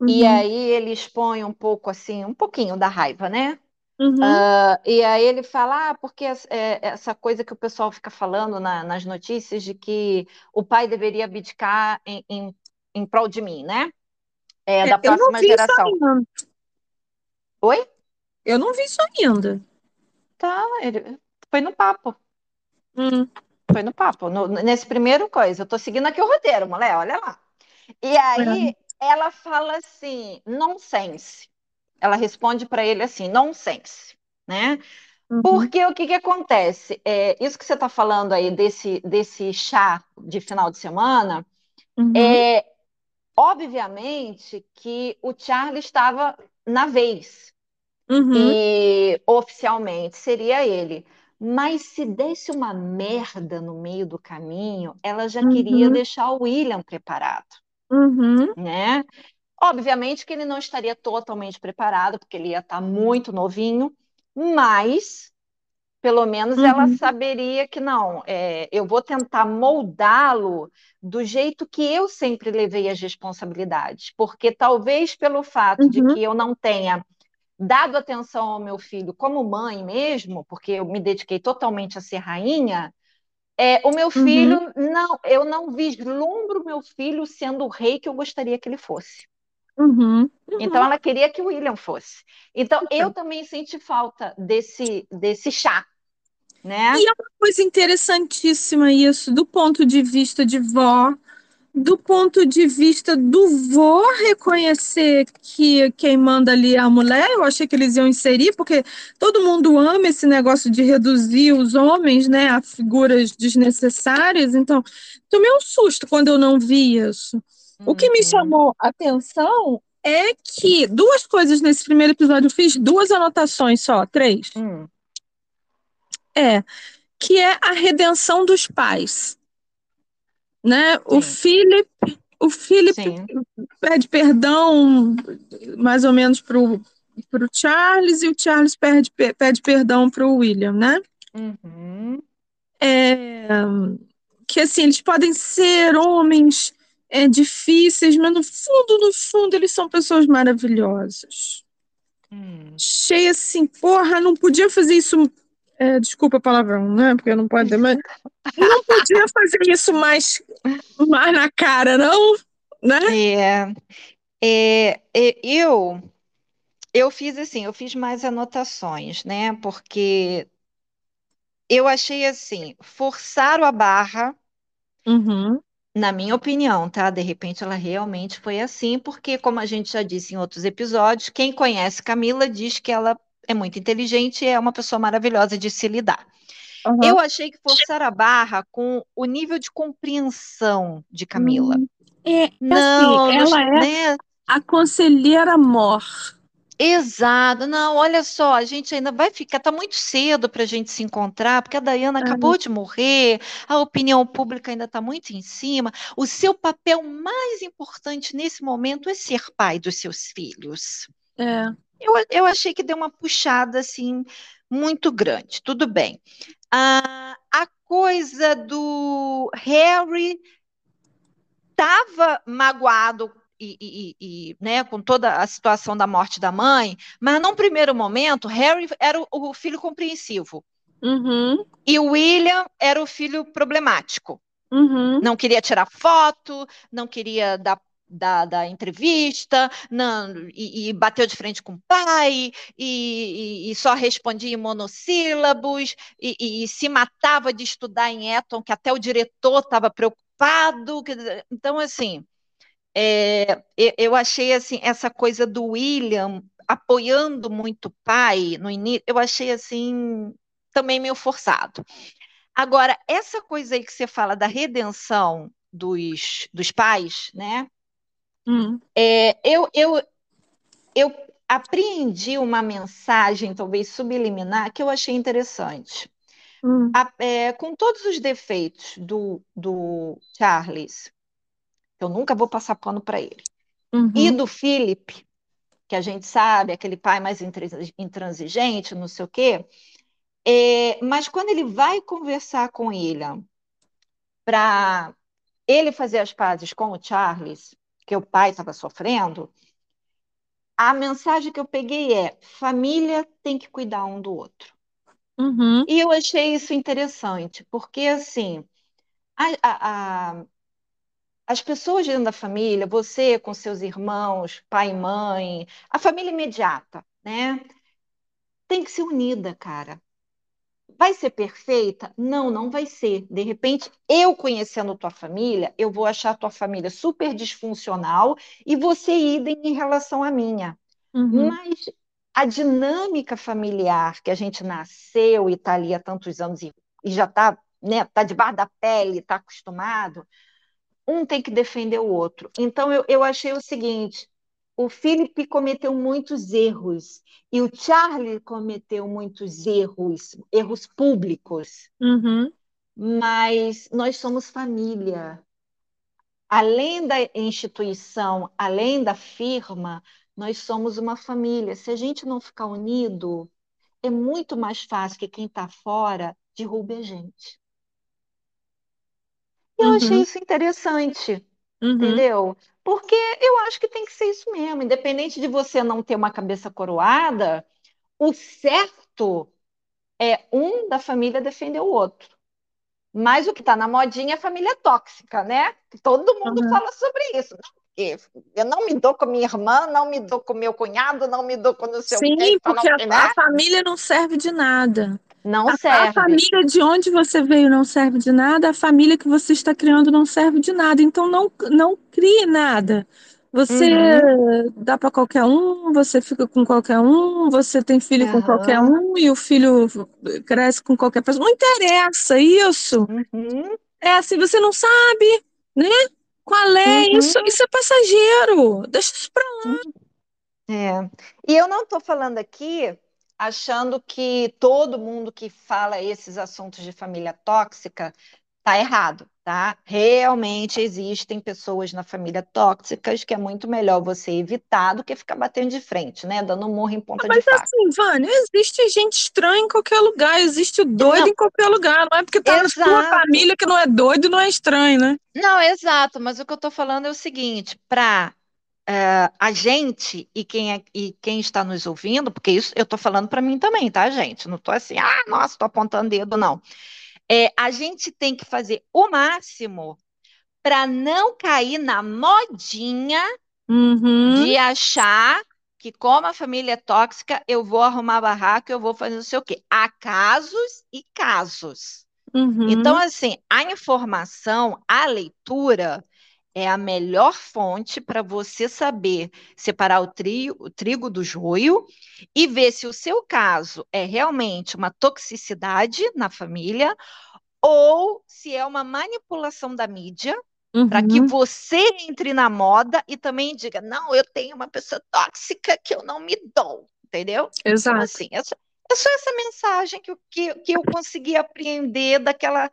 e Uhum, aí ele expõe um pouco assim, um pouquinho da raiva, né? uhum, Ah, e aí ele fala, ah, porque é, essa coisa que o pessoal fica falando na- nas notícias de que o pai deveria abdicar em, em, em prol de mim, né? É, É, da eu não próxima vi isso geração. ainda. Oi? Eu não vi isso ainda. Tá, ele foi no papo. Hum, Foi no papo. No- nesse primeiro coisa, eu tô seguindo aqui o roteiro, mulher, olha lá. E aí ela fala assim, nonsense. Ela responde para ele assim, nonsense, né? uhum, Porque o que que acontece? É, isso que você está falando aí desse, desse chá de final de semana, uhum, é obviamente que o Charlie estava na vez uhum, e oficialmente seria ele. Mas se desse uma merda no meio do caminho, ela já queria uhum, deixar o William preparado, uhum, né? Obviamente que ele não estaria totalmente preparado, porque ele ia estar muito novinho, mas pelo menos ela uhum, saberia que não, é, eu vou tentar moldá-lo do jeito que eu sempre levei as responsabilidades, porque talvez pelo fato de uhum, que eu não tenha dado atenção ao meu filho como mãe mesmo, porque eu me dediquei totalmente a ser rainha, é, o meu uhum, filho não, eu não vislumbro meu filho sendo o rei que eu gostaria que ele fosse. uhum, Então uhum. ela queria que o William fosse. Então eu Então, também senti falta desse desse chá, né? E é uma coisa interessantíssima isso, do ponto de vista de vó, do ponto de vista do vô reconhecer que quem manda ali é a mulher, eu achei que eles iam inserir, porque todo mundo ama esse negócio de reduzir os homens, né, a figuras desnecessárias, então tomei um susto quando eu não vi isso. O que me Uhum. chamou a atenção é que duas coisas nesse primeiro episódio, eu fiz duas anotações só, três. Hum, É, que é a redenção dos pais, né? O sim, Philip, o Philip sim. pede perdão mais ou menos pro pro Charles e o Charles pede, pe- pede perdão pro William, né? Uhum. É, que assim, eles podem ser homens é, difíceis, mas no fundo, no fundo, eles são pessoas maravilhosas. Hum. Achei assim, porra, não podia fazer isso. É, desculpa a palavrão, né? Porque não pode, mas não podia fazer isso mais, mais na cara, não, né? É, é, é, eu eu fiz assim, eu fiz mais anotações, né? Porque eu achei assim, forçaram a barra, Uhum, na minha opinião, tá? De repente ela realmente foi assim, porque como a gente já disse em outros episódios, quem conhece Camila diz que ela é muito inteligente e é uma pessoa maravilhosa de se lidar. uhum. Eu achei que forçaram a barra com o nível de compreensão de Camila. Hum, É, assim, Não, nos- ela é né? a conselheira mor. Exato. Não, olha só, a gente ainda vai ficar, tá muito cedo para a gente se encontrar, porque a Dayana É. acabou de morrer, a opinião pública ainda está muito em cima. O seu papel mais importante nesse momento é ser pai dos seus filhos. É. Eu, eu achei que deu uma puxada assim muito grande. Tudo bem. Ah, a coisa do Harry estava magoado e, e- e, né, com toda a situação da morte da mãe, mas num primeiro momento, Harry era o, o filho compreensivo Uhum, e o William era o filho problemático. uhum, Não queria tirar foto, não queria dar da, da entrevista não, e, e, bateu de frente com o pai e, e só respondia em monossílabos e, se matava de estudar em Eton, que até o diretor estava preocupado. Então, assim, é, eu achei assim essa coisa do William apoiando muito o pai no início, eu achei assim também meio forçado. Agora, essa coisa aí que você fala da redenção dos, dos pais, né? Hum. É, eu, eu, eu apreendi uma mensagem, talvez subliminar, que eu achei interessante. Hum. A, é, com todos os defeitos do, do Charles, eu nunca vou passar pano para ele, uhum. e do Philip, que a gente sabe, aquele pai mais intransigente, não sei o quê, é, mas quando ele vai conversar com ele para ele fazer as pazes com o Charles, que o pai estava sofrendo, a mensagem que eu peguei é: família tem que cuidar um do outro. Uhum. E eu achei isso interessante, porque assim, a, a, a, as pessoas dentro da família, você com seus irmãos, pai e mãe, a família imediata, né? Tem que ser unida, cara. Vai ser perfeita? Não, não vai ser. De repente, eu conhecendo tua família, eu vou achar tua família super disfuncional e você idem em relação à minha. Uhum. Mas a dinâmica familiar que a gente nasceu e está ali há tantos anos e, e já está né, tá debaixo da pele, está acostumado, um tem que defender o outro. Então, eu, eu achei o seguinte: o Philip cometeu muitos erros e o Charlie cometeu muitos erros, erros públicos. Uhum. Mas nós somos família. Além da instituição, além da firma, nós somos uma família. Se a gente não ficar unido, é muito mais fácil que quem está fora derrube a gente. Eu uhum. achei isso interessante, uhum. entendeu? Porque eu acho que tem que ser isso mesmo. Independente de você não ter uma cabeça coroada, o certo é um da família defender o outro. Mas o que está na modinha é a família tóxica, né? Todo mundo uhum. fala sobre isso. Eu não me dou com minha irmã, não me dou com meu cunhado, não me dou com o seu Sim, quê, porque a, a família não serve de nada. Não a, serve. A família de onde você veio não serve de nada, a família que você está criando não serve de nada. Então não, não crie nada. Você uhum. dá para qualquer um, você fica com qualquer um, você tem filho uhum. com qualquer um e o filho cresce com qualquer pessoa. Não interessa isso. Uhum. É assim, você não sabe, né? Qual é isso? Uhum. Isso é passageiro. Deixa isso para lá. É. E eu não estou falando aqui achando que todo mundo que fala esses assuntos de família tóxica está errado, tá? Realmente existem pessoas na família tóxicas que é muito melhor você evitar do que ficar batendo de frente, né? Dando um morro em ponta Mas de faca. Mas assim, Vânia, existe gente estranha em qualquer lugar, existe doido não. em qualquer lugar, não é porque tá exato. na sua família que não é doido, não é estranho, né? Não, exato, mas o que eu tô falando é o seguinte, para uh, a gente e quem, é, e quem está nos ouvindo, porque isso eu estou falando para mim também, tá, gente? Não estou assim, ah, nossa, estou apontando dedo, não. É, a gente tem que fazer o máximo para não cair na modinha uhum. de achar que como a família é tóxica, eu vou arrumar barraco, eu vou fazer não sei o quê. Há casos e casos. Uhum. Então, assim, a informação, a leitura, é a melhor fonte para você saber separar o, trio, o trigo do joio e ver se o seu caso é realmente uma toxicidade na família ou se é uma manipulação da mídia uhum. para que você entre na moda e também diga: não, eu tenho uma pessoa tóxica que eu não me dou, entendeu? Então, Exato. Então, assim, é só, é só essa mensagem que, que, que eu consegui apreender daquela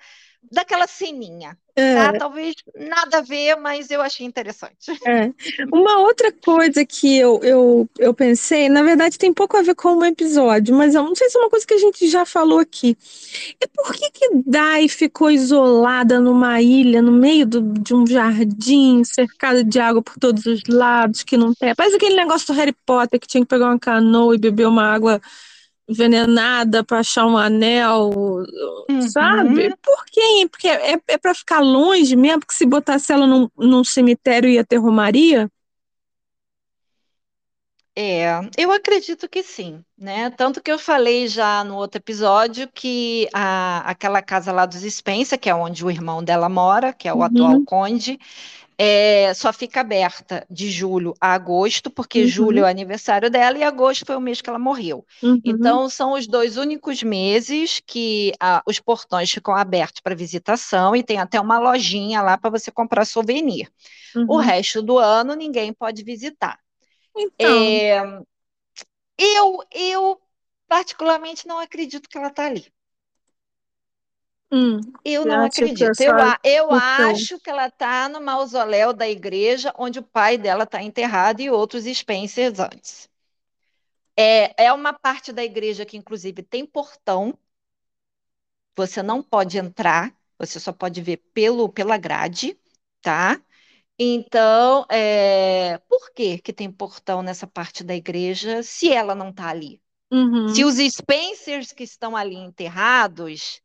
daquela ceninha. É. Tá? Talvez nada a ver, mas eu achei interessante. É. Uma outra coisa que eu, eu, eu pensei, na verdade tem pouco a ver com o episódio, mas eu não sei se é uma coisa que a gente já falou aqui. E por que que Dai ficou isolada numa ilha, no meio do, de um jardim, cercada de água por todos os lados, que não tem... Parece aquele negócio do Harry Potter, que tinha que pegar uma canoa e beber uma água envenenada para achar um anel, Uhum. sabe? Por quê? Porque é, é para ficar longe mesmo, porque se botasse ela num, num cemitério ia ter romaria? É, eu acredito que sim, né? Tanto que eu falei já no outro episódio que a, aquela casa lá dos Spencer, que é onde o irmão dela mora, que é o Uhum. atual conde, é, só fica aberta de julho a agosto, porque Uhum. julho é o aniversário dela e agosto foi o mês que ela morreu. Uhum. Então, são os dois únicos meses que ah, os portões ficam abertos para visitação e tem até uma lojinha lá para você comprar souvenir. O Uhum. resto do ano ninguém pode visitar. Então, É, eu, eu particularmente não acredito que ela está ali. Hum, Eu não acredito. Eu, eu acho que ela está no mausoléu da igreja onde o pai dela está enterrado e outros Spencers antes. É, é uma parte da igreja que, inclusive, tem portão. Você não pode entrar, você só pode ver pelo, pela grade, tá? Então, é, por que que tem portão nessa parte da igreja se ela não está ali? Se Uhum. os Spencers que estão ali enterrados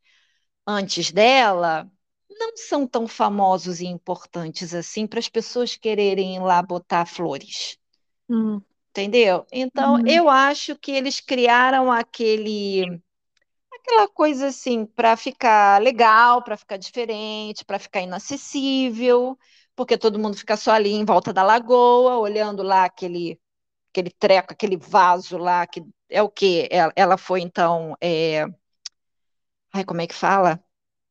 antes dela não são tão famosos e importantes assim para as pessoas quererem ir lá botar flores, Hum, entendeu? Então, uhum. eu acho que eles criaram aquele aquela coisa assim para ficar legal, para ficar diferente, para ficar inacessível, porque todo mundo fica só ali em volta da lagoa, olhando lá aquele aquele treco, aquele vaso lá que é o quê? Ela, ela foi então, é... ai, como é que fala?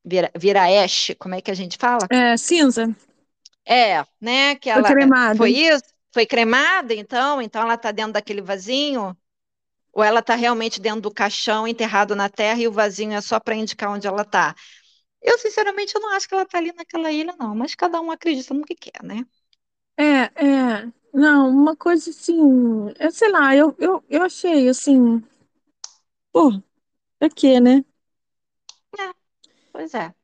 Vira, viraeste, como é que a gente fala? É, cinza, É, né? Que foi ela cremada. foi isso? Foi cremada, então? Então ela tá dentro daquele vasinho? Ou ela tá realmente dentro do caixão, enterrado na terra, e o vasinho é só para indicar onde ela tá? Eu, sinceramente, eu não acho que ela tá ali naquela ilha, não, mas cada um acredita no que quer, né? É, é, não, uma coisa assim, eu sei lá, eu, eu, eu achei assim, pô, pra quê, né? É, pois é.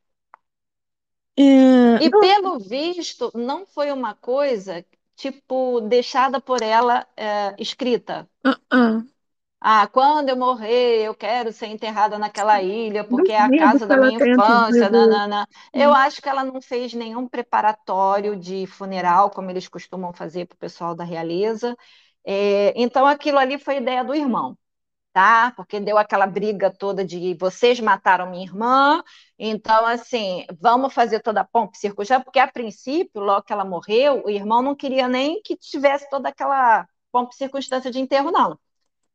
É, E pelo visto, não foi uma coisa, tipo, deixada por ela, é, escrita. ah, ah, Ah, quando eu morrer, eu quero ser enterrada naquela ilha, porque é a casa da minha infância. nanana. Eu acho que ela não fez nenhum preparatório de funeral, como eles costumam fazer para o pessoal da realeza. É, então, aquilo ali foi ideia do irmão, tá? Porque deu aquela briga toda de vocês mataram minha irmã, então, assim, vamos fazer toda a pompa e já, porque a princípio, logo que ela morreu, o irmão não queria nem que tivesse toda aquela pompa e circunstância de enterro, não.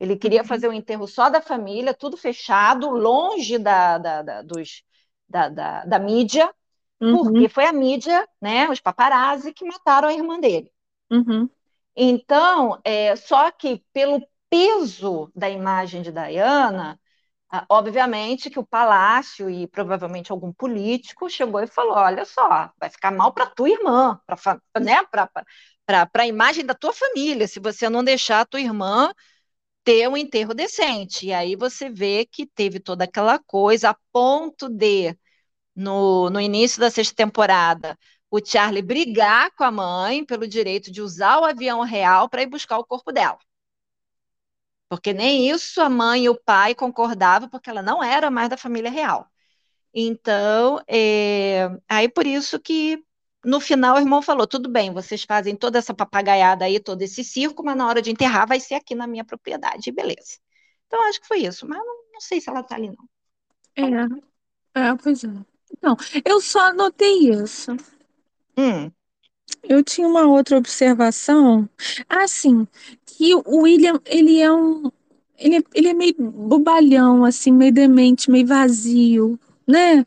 Ele queria fazer o enterro só da família, tudo fechado, longe da, da, da, dos, da, da, da mídia, Uhum, porque foi a mídia, né, os paparazzi, que mataram a irmã dele. uhum, Então, é, só que pelo peso da imagem de Diana, ah, obviamente que o palácio e provavelmente algum político chegou e falou: olha só, vai ficar mal para tua irmã, para né, a imagem da tua família, se você não deixar a tua irmã ter um enterro decente. E aí você vê que teve toda aquela coisa, a ponto de, no, no início da sexta temporada, o Charlie brigar com a mãe pelo direito de usar o avião real para ir buscar o corpo dela. Porque nem isso a mãe e o pai concordavam, porque ela não era mais da família real. Então, é, aí por isso que no final o irmão falou: tudo bem, vocês fazem toda essa papagaiada aí, todo esse circo, mas na hora de enterrar vai ser aqui na minha propriedade, beleza. Então, acho que foi isso, mas não, não sei se ela tá ali, não. É, é, pois é. Então, eu só notei isso. Hum, Eu tinha uma outra observação, assim, que o William, ele é um, ele, é- ele é meio bobalhão, assim, meio demente, meio vazio, né?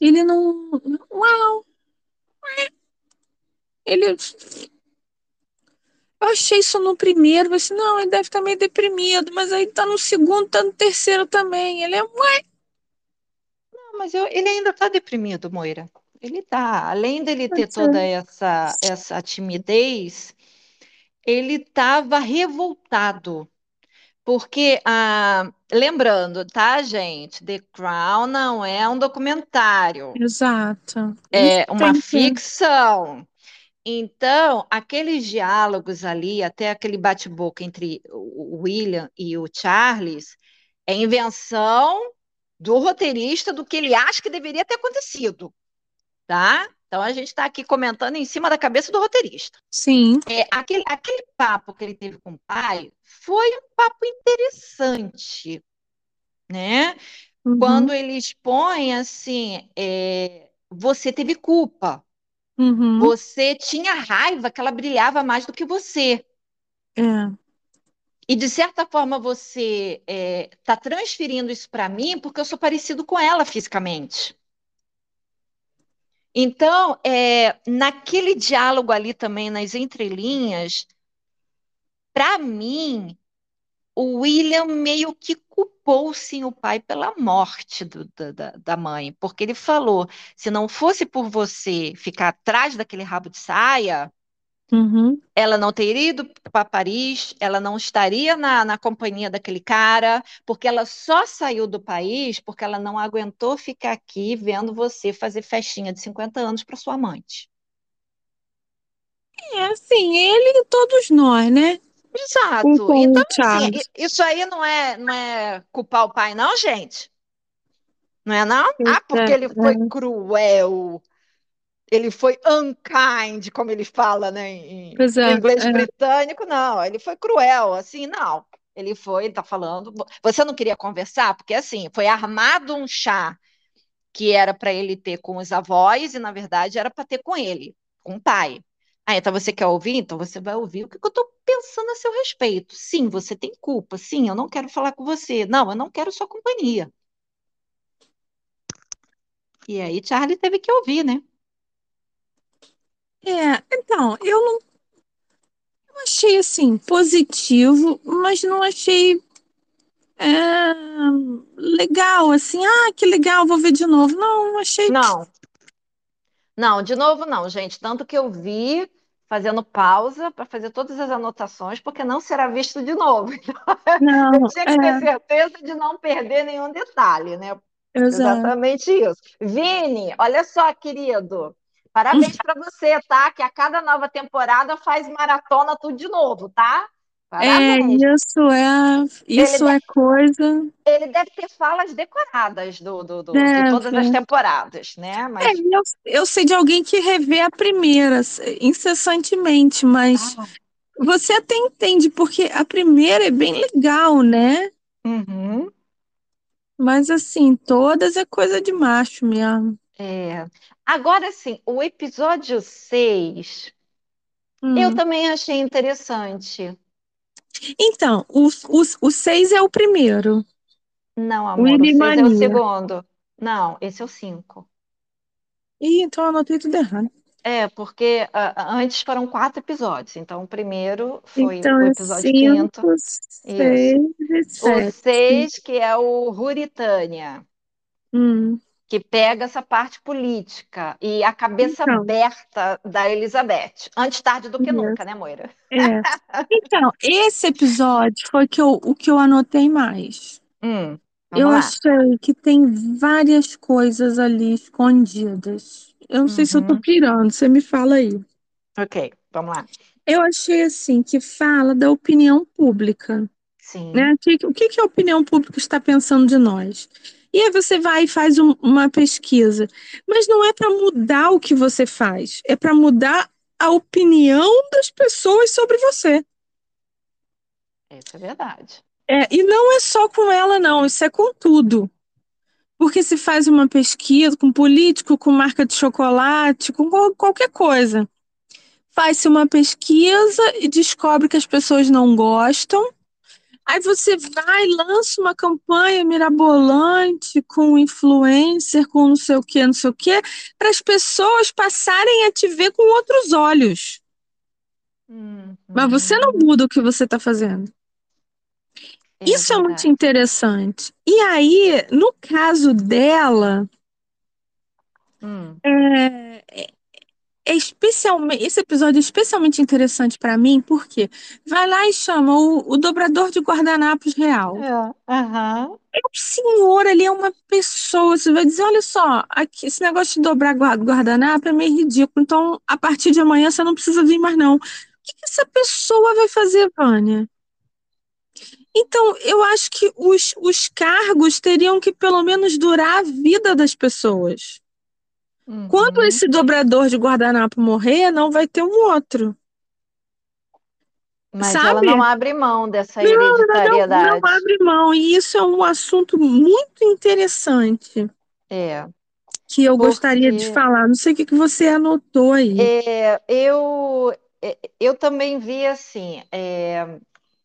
Ele não, uau, ele, eu achei isso no primeiro, disse, não, ele deve estar meio deprimido, mas aí tá no segundo, tá no terceiro também, ele é, ué, não, mas eu- ele ainda tá deprimido, Moira. Ele tá, além dele ter ser. toda essa, essa timidez, ele estava revoltado. Porque, ah, lembrando, tá, gente? The Crown não é um documentário, Exato. Isso é uma tem que, ficção. Então, aqueles diálogos ali, até aquele bate-boca entre o William e o Charles, É invenção do roteirista do que ele acha que deveria ter acontecido, tá? Então a gente está aqui comentando em cima da cabeça do roteirista. Sim. É, aquele, aquele papo que ele teve com o pai foi um papo interessante, né? Uhum. Quando ele expõe assim, é, você teve culpa, Uhum. você tinha raiva que ela brilhava mais do que você. É. E de certa forma você está transferindo isso para mim porque eu sou parecido com ela fisicamente. Então, é, naquele diálogo ali também, nas entrelinhas, para mim, o William meio que culpou sim o pai pela morte do- da, da- mãe, porque ele falou: se não fosse por você ficar atrás daquele rabo de saia, Uhum. ela não teria ido para Paris, ela não estaria na, na companhia daquele cara, porque ela só saiu do país porque ela não aguentou ficar aqui vendo você fazer festinha de 50 anos para sua amante. É assim, ele e todos nós, né? Exato. Então, assim, isso aí não é, não é culpar o pai, não, gente? Não é, não? Ah, porque ele foi É. cruel. Ele foi unkind, como ele fala, né, em, é, inglês é. britânico, não, ele foi cruel, assim, não. Ele foi, ele tá falando, você não queria conversar? Porque, assim, foi armado um chá que era para ele ter com os avós e, na verdade, era para ter com ele, com o pai. Ah, então você quer ouvir? Então você vai ouvir o que que eu estou pensando a seu respeito. Sim, você tem culpa. Sim, eu não quero falar com você. Não, eu não quero sua companhia. E aí Charlie teve que ouvir, né? É, então, eu não eu achei assim positivo, mas não achei é, legal, assim, ah, que legal, vou ver de novo. Não, achei Não, não, de novo não, gente. Tanto que eu vi fazendo pausa para fazer todas as anotações, porque não será visto de novo. não, Eu tinha que ter é, certeza de não perder nenhum detalhe, né? exato. Exatamente isso. Vini, olha só, querido. Parabéns para você, tá? Que a cada nova temporada faz maratona tudo de novo, tá? É, Parabéns. isso é, Ele, isso é coisa, ele deve ter falas decoradas do, do, do- de todas as temporadas, né? É, Mas. eu, eu sei de alguém que revê a primeira incessantemente, mas Ah, você até entende, porque a primeira é bem legal, né? uhum. Mas assim, todas é coisa de macho mesmo. É. Agora, sim, o episódio 6, eu Hum. também achei interessante. Então, o, o, o seis é o primeiro, Não, amor, o Willy 6 é o segundo. Não, esse é o 5. Ih, então eu anotei tudo errado. É, porque ah, ah, antes foram quatro episódios. Então, o primeiro foi Então o é episódio quinto. cinco, Isso. seis e O sete. seis, que é o Ruritânia, Hum. Que pega essa parte política e a cabeça Então, aberta da Elizabeth. Antes tarde do que isso. nunca, né, Moira? É. Então, esse episódio foi que eu, o que eu anotei mais. Hum, Eu lá. achei que tem várias coisas ali escondidas. Eu não sei se eu tô Uhum. pirando, você me fala aí. Ok, vamos lá. Eu achei assim que fala da opinião pública, Sim. né? Que- O que, que a opinião pública está pensando de nós? E aí você vai e faz um- uma pesquisa, mas não é para mudar o que você faz, é para mudar a opinião das pessoas sobre você. Isso é verdade. É, e não é só com ela, não, isso é com tudo. Porque se faz uma pesquisa com político, com marca de chocolate, com qual- qualquer coisa. Faz-se uma pesquisa e descobre que as pessoas não gostam. Aí você vai, lança uma campanha mirabolante com influencer, com não sei o que, não sei o que, para as pessoas passarem a te ver com outros olhos. Mas você não Uhum. muda o que você está fazendo. É Isso é muito verdade. interessante. E aí, no caso dela, Hum, é, é especialmente, esse episódio é especialmente interessante para mim, porque vai lá e chama o, o dobrador de guardanapos real. É, aham. É um senhor ali, é uma pessoa. Você vai dizer: olha só, aqui, esse negócio de dobrar gua- guardanapo é meio ridículo, então a partir de amanhã você não precisa vir mais, não. O que que essa pessoa vai fazer, Vânia? Então, eu acho que os, os cargos teriam que pelo menos durar a vida das pessoas. Uhum. Quando esse dobrador de guardanapo morrer, não vai ter um outro. Mas sabe? ela não abre mão dessa Não, não, não, hereditariedade. não abre mão. E isso é um assunto muito interessante É. que eu gostaria de Porque- falar. Não sei o que que você anotou aí. É, eu, é, eu também vi assim,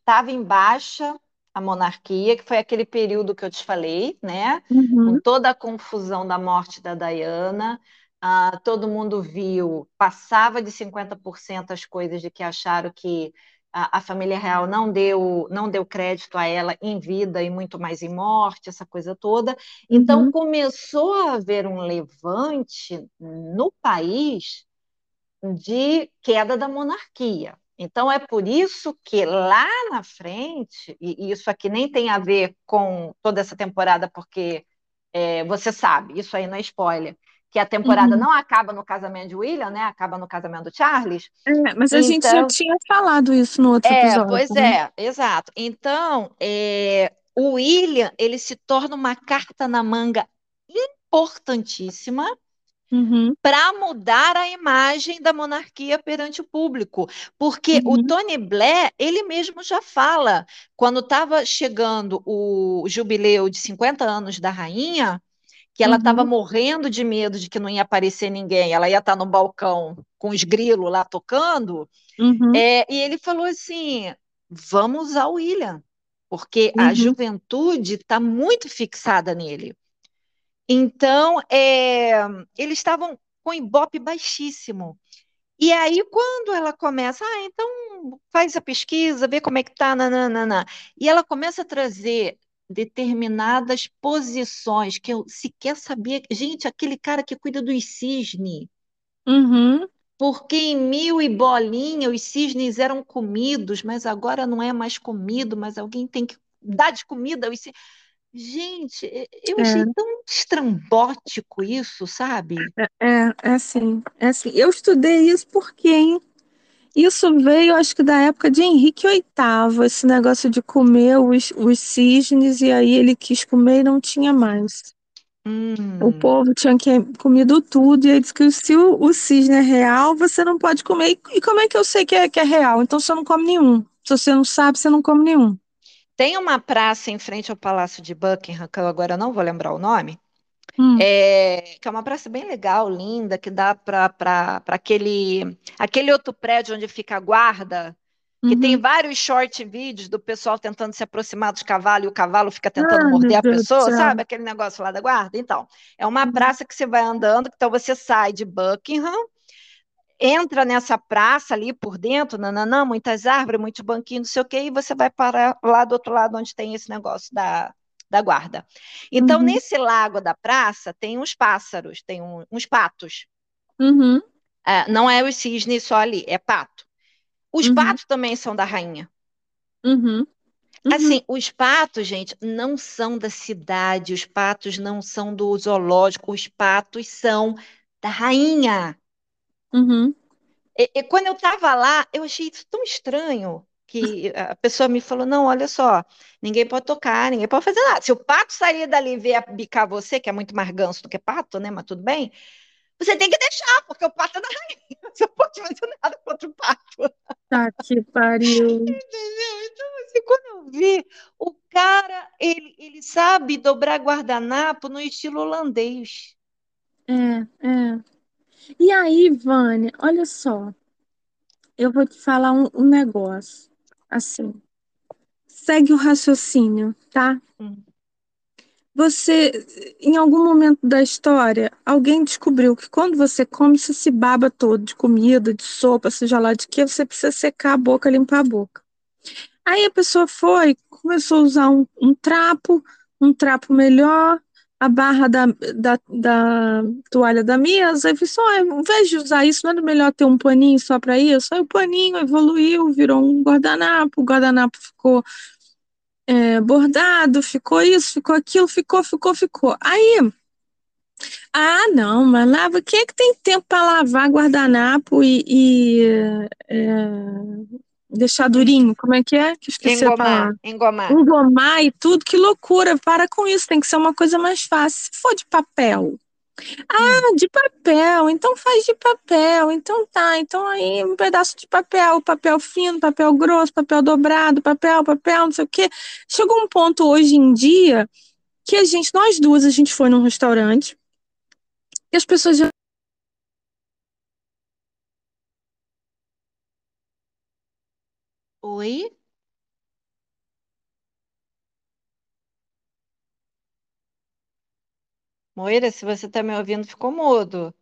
estava em baixa a monarquia, que foi aquele período que eu te falei, né? Uhum, Com toda a confusão da morte da Diana, ah, todo mundo viu, passava de 50% as coisas de que acharam que a, a família real não deu, não deu crédito a ela em vida e muito mais em morte, essa coisa toda. Então uhum, começou a haver um levante no país de queda da monarquia. Então, é por isso que lá na frente, e isso aqui nem tem a ver com toda essa temporada, porque é, você sabe, isso aí não é spoiler, que a temporada uhum. não acaba no casamento de William, né? Acaba no casamento do Charles. É, mas a gente já Então- tinha falado isso no outro É, episódio. pois né? é, exato. Então, é, o William, ele se torna uma carta na manga importantíssima Uhum, para mudar a imagem da monarquia perante o público, porque o Uhum. Tony Blair, ele mesmo já fala, quando estava chegando o jubileu de 50 anos da rainha, que ela estava Uhum. morrendo de medo de que não ia aparecer ninguém, ela ia estar no balcão com os grilos lá tocando, uhum, é, e ele falou assim: vamos usar o William, porque a Uhum. juventude está muito fixada nele. Então, é, eles estavam com ibope baixíssimo. E aí, quando ela começa, ah, então faz a pesquisa, vê como é que tá, nananana. E ela começa a trazer determinadas posições que eu sequer sabia. Gente, aquele cara que cuida dos cisnes. Uhum. Porque em mil e bolinha os cisnes eram comidos, mas agora não é mais comido, mas alguém tem que dar de comida aos cisnes. Gente, eu É. achei tão estrambótico isso, sabe? É, é assim, é assim. Eu estudei isso porque, hein? Isso veio, acho que da época de Henrique VIII, esse negócio de comer os, os cisnes, e aí ele quis comer e não tinha mais. O Hum, povo tinha que comido tudo, e ele disse que se o, o cisne é real, você não pode comer. E, e como é que eu sei que é, que é real? Então você não come nenhum. Se você não sabe, você não come nenhum. Tem uma praça em frente ao Palácio de Buckingham, que eu agora não vou lembrar o nome, Hum. é, que é uma praça bem legal, linda, que dá para aquele, aquele outro prédio onde fica a guarda, que tem Uhum. vários short vídeos do pessoal tentando se aproximar dos cavalos e o cavalo fica tentando Ah, morder a pessoa, sabe? Aquele negócio lá da guarda. Então, é uma Uhum. praça que você vai andando, então você sai de Buckingham, entra nessa praça ali por dentro, nananã, muitas árvores, muitos banquinhos, não sei o quê, e você vai para lá do outro lado onde tem esse negócio da, da guarda. Então, Uhum. nesse lago da praça, tem uns pássaros, tem um- uns patos. Uhum. É, não é os cisnes só ali, é pato. Os Uhum. patos também são da rainha. Uhum. Uhum. Assim, os patos, gente, não são da cidade, os patos não são do zoológico, os patos são da rainha. Uhum. E, e quando eu estava lá, eu achei isso tão estranho que a pessoa me falou: não, olha só, ninguém pode tocar, ninguém pode fazer nada. Se o pato sair dali e vier bicar você, que é muito mais ganso do que pato, né? Mas tudo bem, você tem que deixar, porque o pato é da rainha. Você não pode fazer nada contra o pato. Tá que pariu. Entendeu? Então, assim, quando eu vi, o cara, ele, ele sabe dobrar guardanapo no estilo holandês. É, é. E aí, Vânia, olha só, eu vou te falar um, um negócio. Assim, segue o raciocínio, tá? Hum. Você, em algum momento da história, alguém descobriu que quando você come, você se baba todo de comida, de sopa, seja lá de que, você precisa secar a boca, limpar a boca. Aí a pessoa foi, começou a usar um, um trapo, um trapo melhor, a barra da, da, da toalha da mesa, e pensou, "Ah, ao invés de usar isso, não era melhor ter um paninho só para isso? Aí o paninho evoluiu, virou um guardanapo, o guardanapo ficou é, bordado, ficou isso, ficou aquilo, ficou, ficou, ficou. Aí, ah, não, mas lava, quem é que tem tempo para lavar guardanapo e, e, é, deixar durinho, como é que é? Que esqueci Engomar, engomar. Engomar e tudo, que loucura. Para com isso, tem que ser uma coisa mais fácil. Se for de papel. Ah, de papel, então faz de papel, então tá, então aí um pedaço de papel, papel fino, papel grosso, papel dobrado, papel, papel, não sei o quê. Chegou um ponto hoje em dia que a gente, nós duas, a gente foi num restaurante e as pessoas já Oi? Moira, se você está me ouvindo, ficou mudo.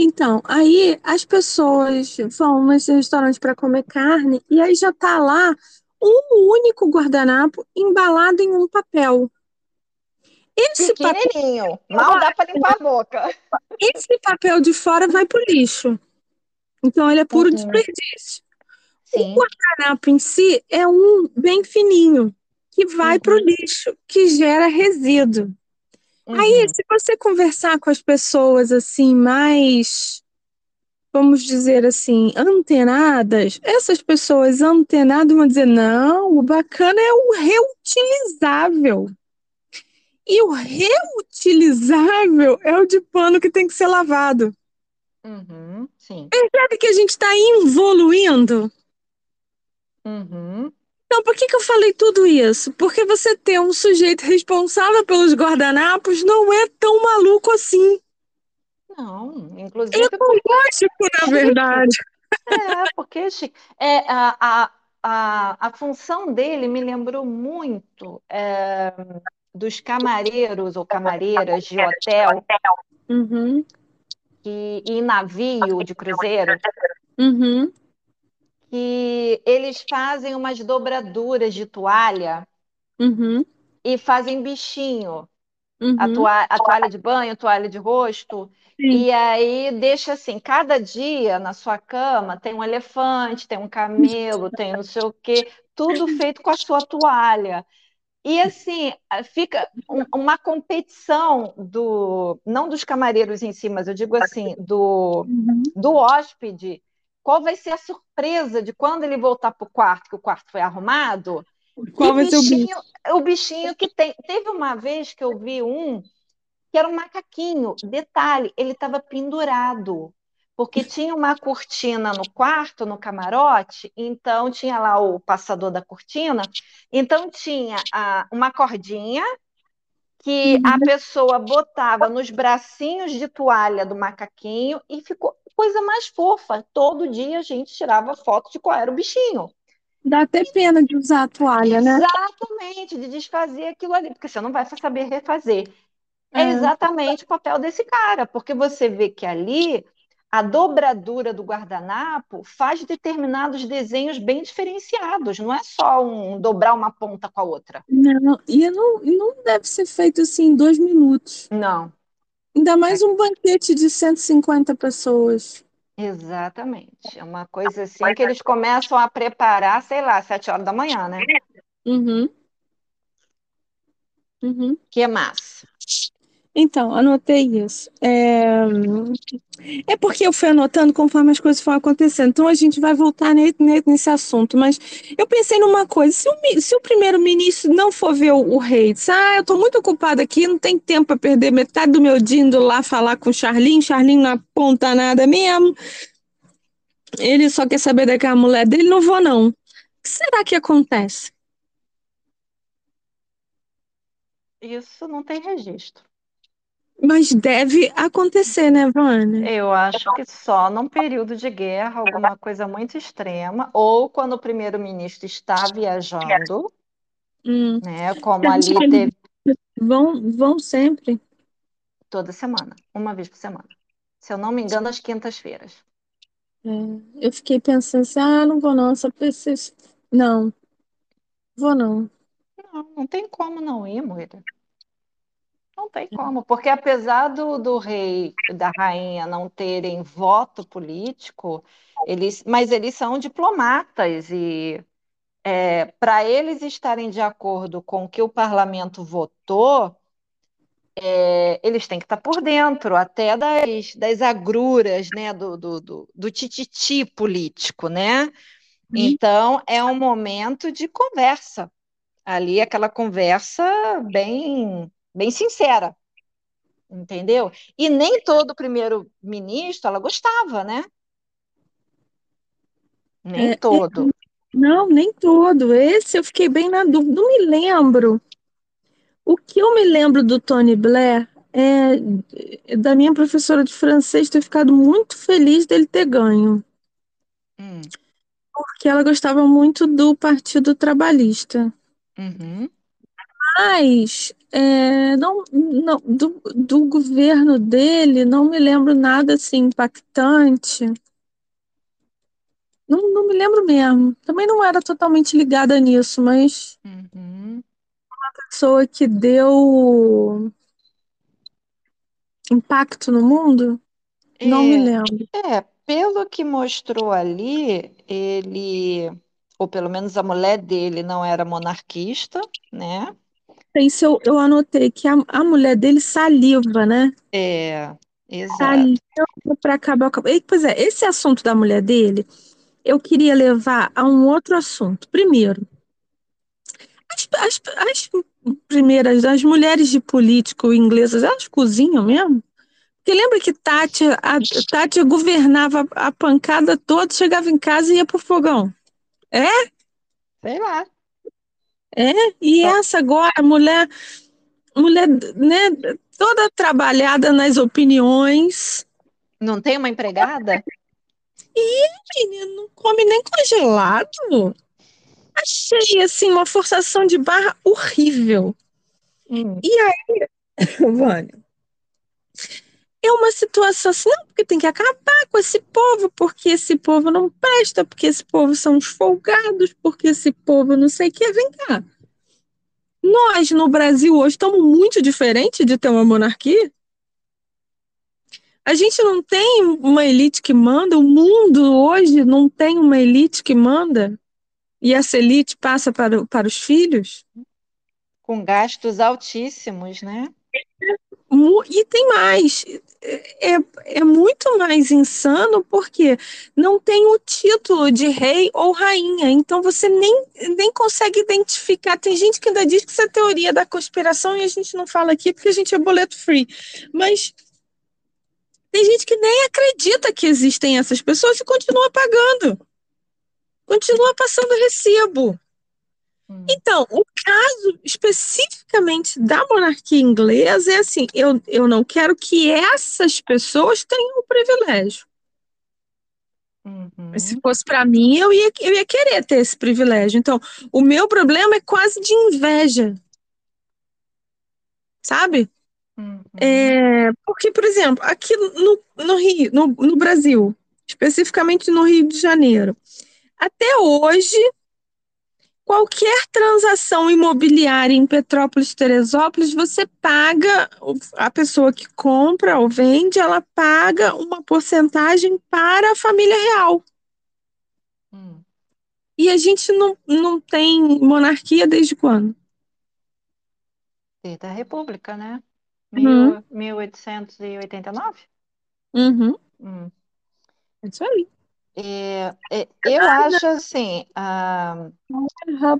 Então, aí as pessoas vão nesse restaurante para comer carne e aí já tá lá um único guardanapo embalado em um papel. Esse papel, Pequenininho, mal dá para limpar a boca. esse papel de fora vai pro lixo. Então ele é puro Uhum. desperdício. O Sim. guardanapo em si é um bem fininho que vai pro Uhum. lixo, que gera resíduo. Aí, Uhum. se você conversar com as pessoas assim, mais, vamos dizer assim, antenadas, essas pessoas antenadas vão dizer: não, o bacana é o reutilizável. E o reutilizável é o de pano que tem que ser lavado. Uhum. Sim. Sabe que a gente está evoluindo? Uhum. Então, por que que eu falei tudo isso? Porque você ter um sujeito responsável pelos guardanapos não é tão maluco assim. Não, É inclusive porque ecológico, na verdade. É, porque. É, a, a, a, a função dele me lembrou muito é, dos camareiros ou camareiras de hotel Uhum, que, e navio de cruzeiro, uhum, que eles fazem umas dobraduras de toalha uhum, e fazem bichinho. a, uhum. toa- a toalha de banho, toalha de rosto, Sim. e aí deixa assim, cada dia na sua cama tem um elefante, tem um camelo, tem não sei o quê, tudo feito com a sua toalha. E assim, fica um- uma competição do, não dos camareiros em si, mas eu digo assim, do, Uhum. do hóspede. Qual vai ser a surpresa de quando ele voltar para o quarto, que o quarto foi arrumado? Qual vai ser o bichinho, o bichinho que tem. Teve uma vez que eu vi um que era um macaquinho. Detalhe, ele estava pendurado, porque tinha uma cortina no quarto, no camarote, então tinha lá o passador da cortina, então tinha ah, uma cordinha que a pessoa botava nos bracinhos de toalha do macaquinho e ficou coisa mais fofa. Todo dia a gente tirava foto de qual era o bichinho. Dá até pena de usar a toalha, né? Exatamente, de desfazer aquilo ali, porque você não vai saber refazer. É É. exatamente o papel desse cara, porque você vê que ali a dobradura do guardanapo faz determinados desenhos bem diferenciados, não é só um dobrar uma ponta com a outra. Não, e não, e não deve ser feito assim em dois minutos. Não, Ainda mais um banquete de 150 pessoas. exatamente. É uma coisa assim que eles começam a preparar, sei lá, sete horas da manhã, né? Uhum. Uhum. Que é massa. Então, anotei isso. É... é porque eu fui anotando conforme as coisas foram acontecendo. Então, a gente vai voltar ne- ne- nesse assunto. Mas eu pensei numa coisa: se o, se o primeiro-ministro não for ver o, rei, diz, ah, eu estou muito ocupado aqui, não tem tempo para perder metade do meu dia indo lá falar com o Charlinho, Charlinho não aponta nada mesmo. Ele só quer saber daquela mulher dele, não vou, não. O que será que acontece? Isso não tem registro. Mas deve acontecer, né, Vânia? Eu acho que só num período de guerra, alguma coisa muito extrema, ou quando o primeiro-ministro está viajando, Hum. né? Como acha ali teve vão, vão sempre? toda semana, uma vez por semana. Se eu não me engano, às quintas-feiras. É, eu fiquei pensando assim, ah, não vou não, só preciso. Não, vou não. Não, não tem como não ir, Moira. Não tem como, porque apesar do, do rei e da rainha não terem voto político, eles, mas eles são diplomatas e é, para eles estarem de acordo com o que o parlamento votou, é, eles têm que estar por dentro até das, das agruras, né, do, do, do, do tititi político, né? Então, é um momento de conversa. Ali, aquela conversa bem bem sincera, entendeu? E nem todo primeiro-ministro ela gostava, né? Nem É, todo. Não, nem todo. Esse eu fiquei bem na dúvida. Não me lembro. O que eu me lembro do Tony Blair é da minha professora de francês ter ficado muito feliz dele ter ganho, Hum, porque ela gostava muito do Partido Trabalhista. uhum. Mas é, não, não, do, do governo dele não me lembro nada assim impactante. Não, não me lembro mesmo. Também não era totalmente ligada nisso, mas Uhum. pessoa que deu impacto no mundo, não me É, lembro. é, pelo que mostrou ali, ele, ou pelo menos a mulher dele, não era monarquista, né? Isso eu, eu anotei que a, a mulher dele saliva, né? É, exato. Saliva para acabar com. E, Pois é, esse assunto da mulher dele, eu queria levar a um outro assunto. Primeiro, as, as, as primeiras, as mulheres de político inglesas, elas cozinham mesmo? Porque lembra que Tati, a Tati governava a pancada toda, chegava em casa e ia pro fogão. Sei lá. E Ó. essa agora, mulher, mulher, né, toda trabalhada nas opiniões, Não tem uma empregada? menina, não come nem congelado. Achei, assim, uma forçação de barra horrível. Hum, Vânia, é uma situação assim, não, porque tem que acabar com esse povo, porque esse povo não presta, porque esse povo são os folgados, porque esse povo não sei o que. Vem cá. Nós, no Brasil, hoje, estamos muito diferentes de ter uma monarquia. A gente não tem uma elite que manda, o mundo hoje não tem uma elite que manda, e essa elite passa para, para os filhos. com gastos altíssimos, né? E tem mais, é, é muito mais insano porque não tem o título de rei ou rainha, então você nem, nem consegue identificar. Tem gente que ainda diz que isso é teoria da conspiração e a gente não fala aqui porque a gente é boleto free, mas tem gente que nem acredita que existem essas pessoas e continua pagando, continua passando recibo. Hum, Então, o caso especificamente da monarquia inglesa é assim: eu, eu não quero que essas pessoas tenham o privilégio. uhum. Se fosse para mim, eu ia, eu ia querer ter esse privilégio. Então, o meu problema é quase de inveja. Sabe? Uhum. É, porque, por exemplo, aqui no, no Rio, no, no Brasil, especificamente no Rio de Janeiro, até hoje, qualquer transação imobiliária em Petrópolis, Teresópolis, você paga, a pessoa que compra ou vende, ela paga uma porcentagem para a família real. Hum. E a gente não, não tem monarquia desde quando? Desde a República, né? Uhum. Mil, 1889? Uhum, Hum. é isso aí. É, é, eu acho assim, ah,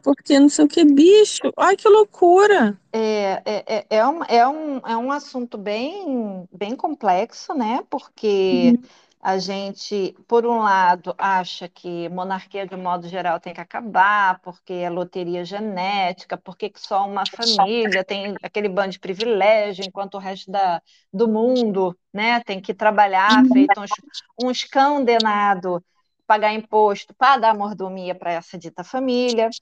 porque não sei o que, bicho. Ai, que loucura. é, é, é, é um, é um, é um assunto bem, bem complexo, né? Porque a gente, por um lado, acha que monarquia, de um modo geral, tem que acabar, porque é loteria genética, porque que só uma família tem aquele bando de privilégio, enquanto o resto da, do mundo, né, tem que trabalhar, feito uns, uns condenados, pagar imposto para dar mordomia para essa dita família.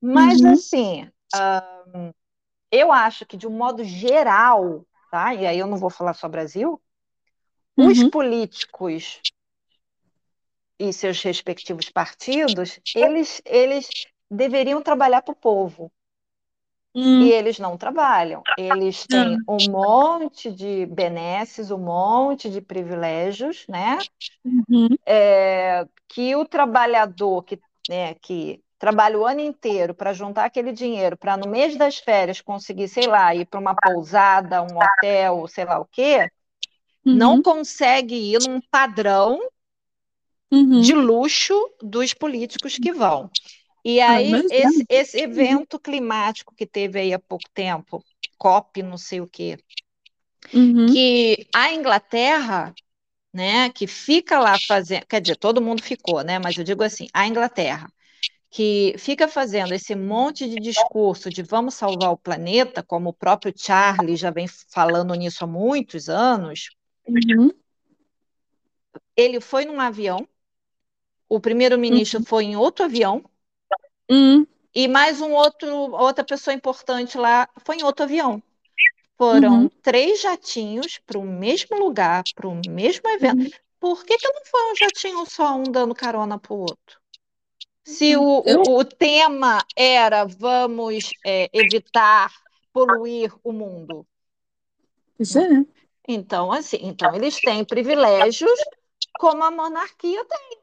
Mas, Uhum. assim, eu acho que, de um modo geral, tá? E aí eu não vou falar só Brasil, os Uhum. políticos e seus respectivos partidos, eles, eles deveriam trabalhar para o povo. Hum. E eles não trabalham. Eles têm um monte de benesses, um monte de privilégios, né? Uhum. É, que o trabalhador que, né, que trabalha o ano inteiro para juntar aquele dinheiro para no mês das férias conseguir, sei lá, ir para uma pousada, um hotel, sei lá o quê, uhum. não consegue ir num padrão uhum. de luxo dos políticos que vão. E ah, aí, ah, esse, esse evento climático que teve aí há pouco tempo, COP, não sei o quê, uhum. que a Inglaterra, né, que fica lá fazendo, quer dizer, todo mundo ficou, né, mas eu digo assim, a Inglaterra, que fica fazendo esse monte de discurso de vamos salvar o planeta, como o próprio Charlie já vem falando nisso há muitos anos, uhum. ele foi num avião, o primeiro-ministro uhum. foi em outro avião, Hum. E mais um outro, outra pessoa importante lá foi em outro avião. Foram uhum. três jatinhos para o mesmo lugar, para o mesmo evento. Uhum. Por que, que não foi um jatinho só, um dando carona para o outro? Se o, Eu... o, o, tema era vamos é, evitar poluir o mundo. Sim. Então, assim, então eles têm privilégios como a monarquia tem.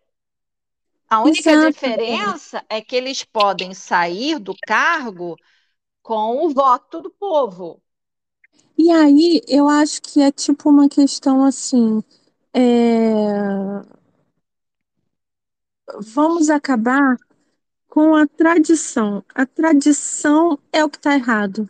A única Exato. diferença é que eles podem sair do cargo com o voto do povo. E aí, eu acho que é tipo uma questão assim. É... Vamos acabar com a tradição. A tradição é o que está errado.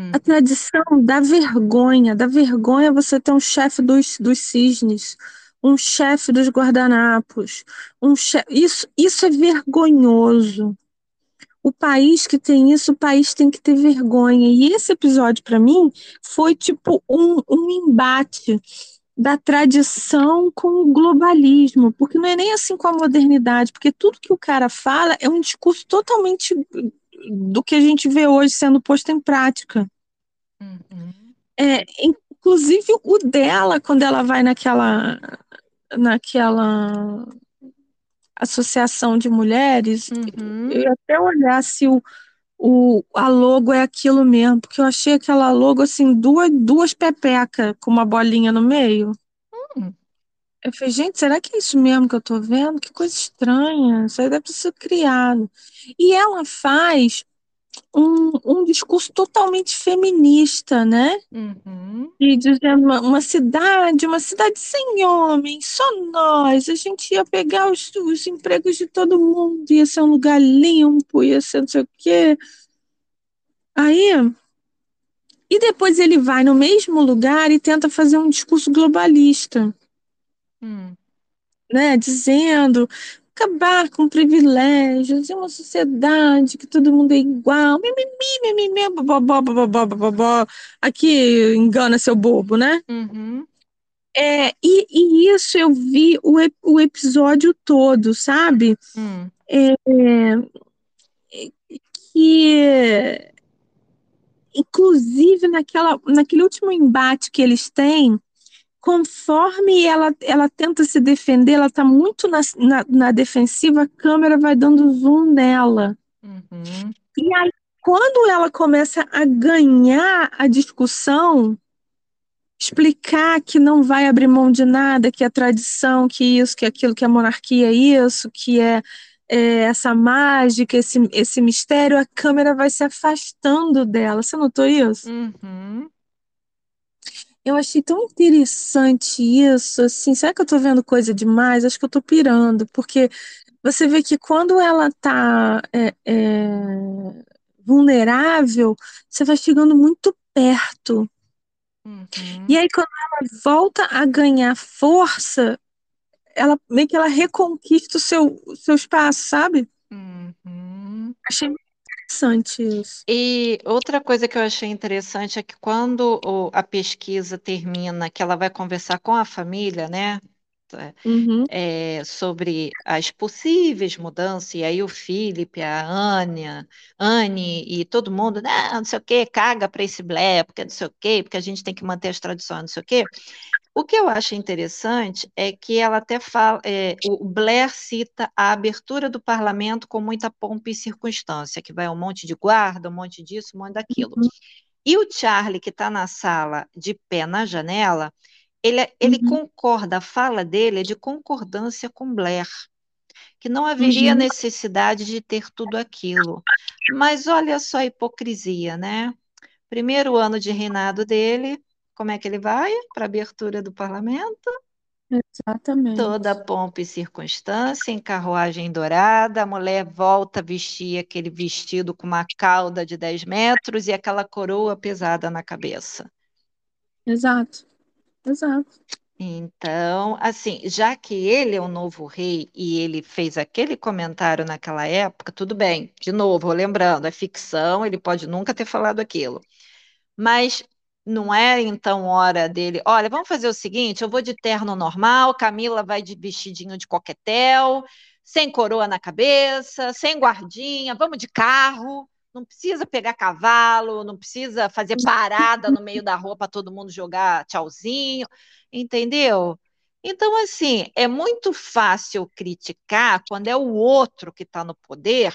Hum. A tradição da vergonha, da vergonha você ter um chefe dos, dos cisnes, um chefe dos guardanapos, um chefe... isso, isso é vergonhoso. O país que tem isso, o país tem que ter vergonha. E esse episódio, para mim, foi tipo um, um embate da tradição com o globalismo, porque não é nem assim com a modernidade, porque tudo que o cara fala é um discurso totalmente do que a gente vê hoje sendo posto em prática. Uhum. É, inclusive o dela, quando ela vai naquela naquela associação de mulheres, uhum. eu ia até olhar se o, o, a logo é aquilo mesmo, porque eu achei aquela logo assim, duas, duas pepecas com uma bolinha no meio. Eu falei, gente, será que é isso mesmo que eu tô vendo? Que coisa estranha, isso aí deve ser criado. E ela faz um, um discurso totalmente feminista, né? Uhum. E dizendo uma, uma, cidade, uma cidade sem homens, só nós. A gente ia pegar os, os empregos de todo mundo, ia ser um lugar limpo, ia ser não sei o quê. Aí. E depois ele vai no mesmo lugar e tenta fazer um discurso globalista. Hum. Né, dizendo acabar com privilégios, é uma sociedade que todo mundo é igual, mimimi, mimimi, bobó, bobó, bobó, aqui engana seu bobo, né? Uhum. É, e, e, isso eu vi o, o episódio todo, sabe? Hum. É, que inclusive naquela, naquele último embate que eles têm, conforme ela, ela tenta se defender, ela está muito na, na, na, defensiva, a câmera vai dando zoom nela. Uhum. E aí, quando ela começa a ganhar a discussão, explicar que não vai abrir mão de nada, que é tradição, que isso, que aquilo, que a monarquia é isso, que é, é essa mágica, esse, esse mistério, a câmera vai se afastando dela. Você notou isso? Uhum. Eu achei tão interessante isso, assim, será que eu tô vendo coisa demais? Acho que eu tô pirando, porque você vê que quando ela tá é, é, vulnerável, você vai chegando muito perto. Uhum. E aí, quando ela volta a ganhar força, ela meio que ela reconquista o seu, o seu espaço, sabe? Uhum. Achei interessante isso. E outra coisa que eu achei interessante é que quando o, a pesquisa termina, que ela vai conversar com a família, né? Uhum. É, sobre as possíveis mudanças, e aí o Felipe, a Ania, Anne e todo mundo, não sei o que, caga para esse blé, porque não sei o que, porque a gente tem que manter as tradições, não sei o que. O que eu acho interessante é que ela até fala, é, o Blair cita a abertura do parlamento com muita pompa e circunstância, que vai um monte de guarda, um monte disso, um monte daquilo. Uhum. E o Charlie, que está na sala, de pé na janela, ele, ele Uhum. concorda, a fala dele é de concordância com Blair, que não haveria Uhum. necessidade de ter tudo aquilo. Mas olha só a hipocrisia, né? Primeiro ano de reinado dele, como é que ele vai para a abertura do parlamento? Exatamente. Toda pompa e circunstância, em carruagem dourada, a mulher volta a vestir aquele vestido com uma cauda de 10 metros e aquela coroa pesada na cabeça. Exato. Exato. Então, assim, já que ele é o novo rei e ele fez aquele comentário naquela época, tudo bem. De novo, lembrando, é ficção, ele pode nunca ter falado aquilo. Mas não é então hora dele, olha, vamos fazer o seguinte, eu vou de terno normal, Camila vai de vestidinho de coquetel, sem coroa na cabeça, sem guardinha, vamos de carro, não precisa pegar cavalo, não precisa fazer parada no meio da rua para todo mundo jogar tchauzinho, entendeu? Então, assim, é muito fácil criticar quando é o outro que está no poder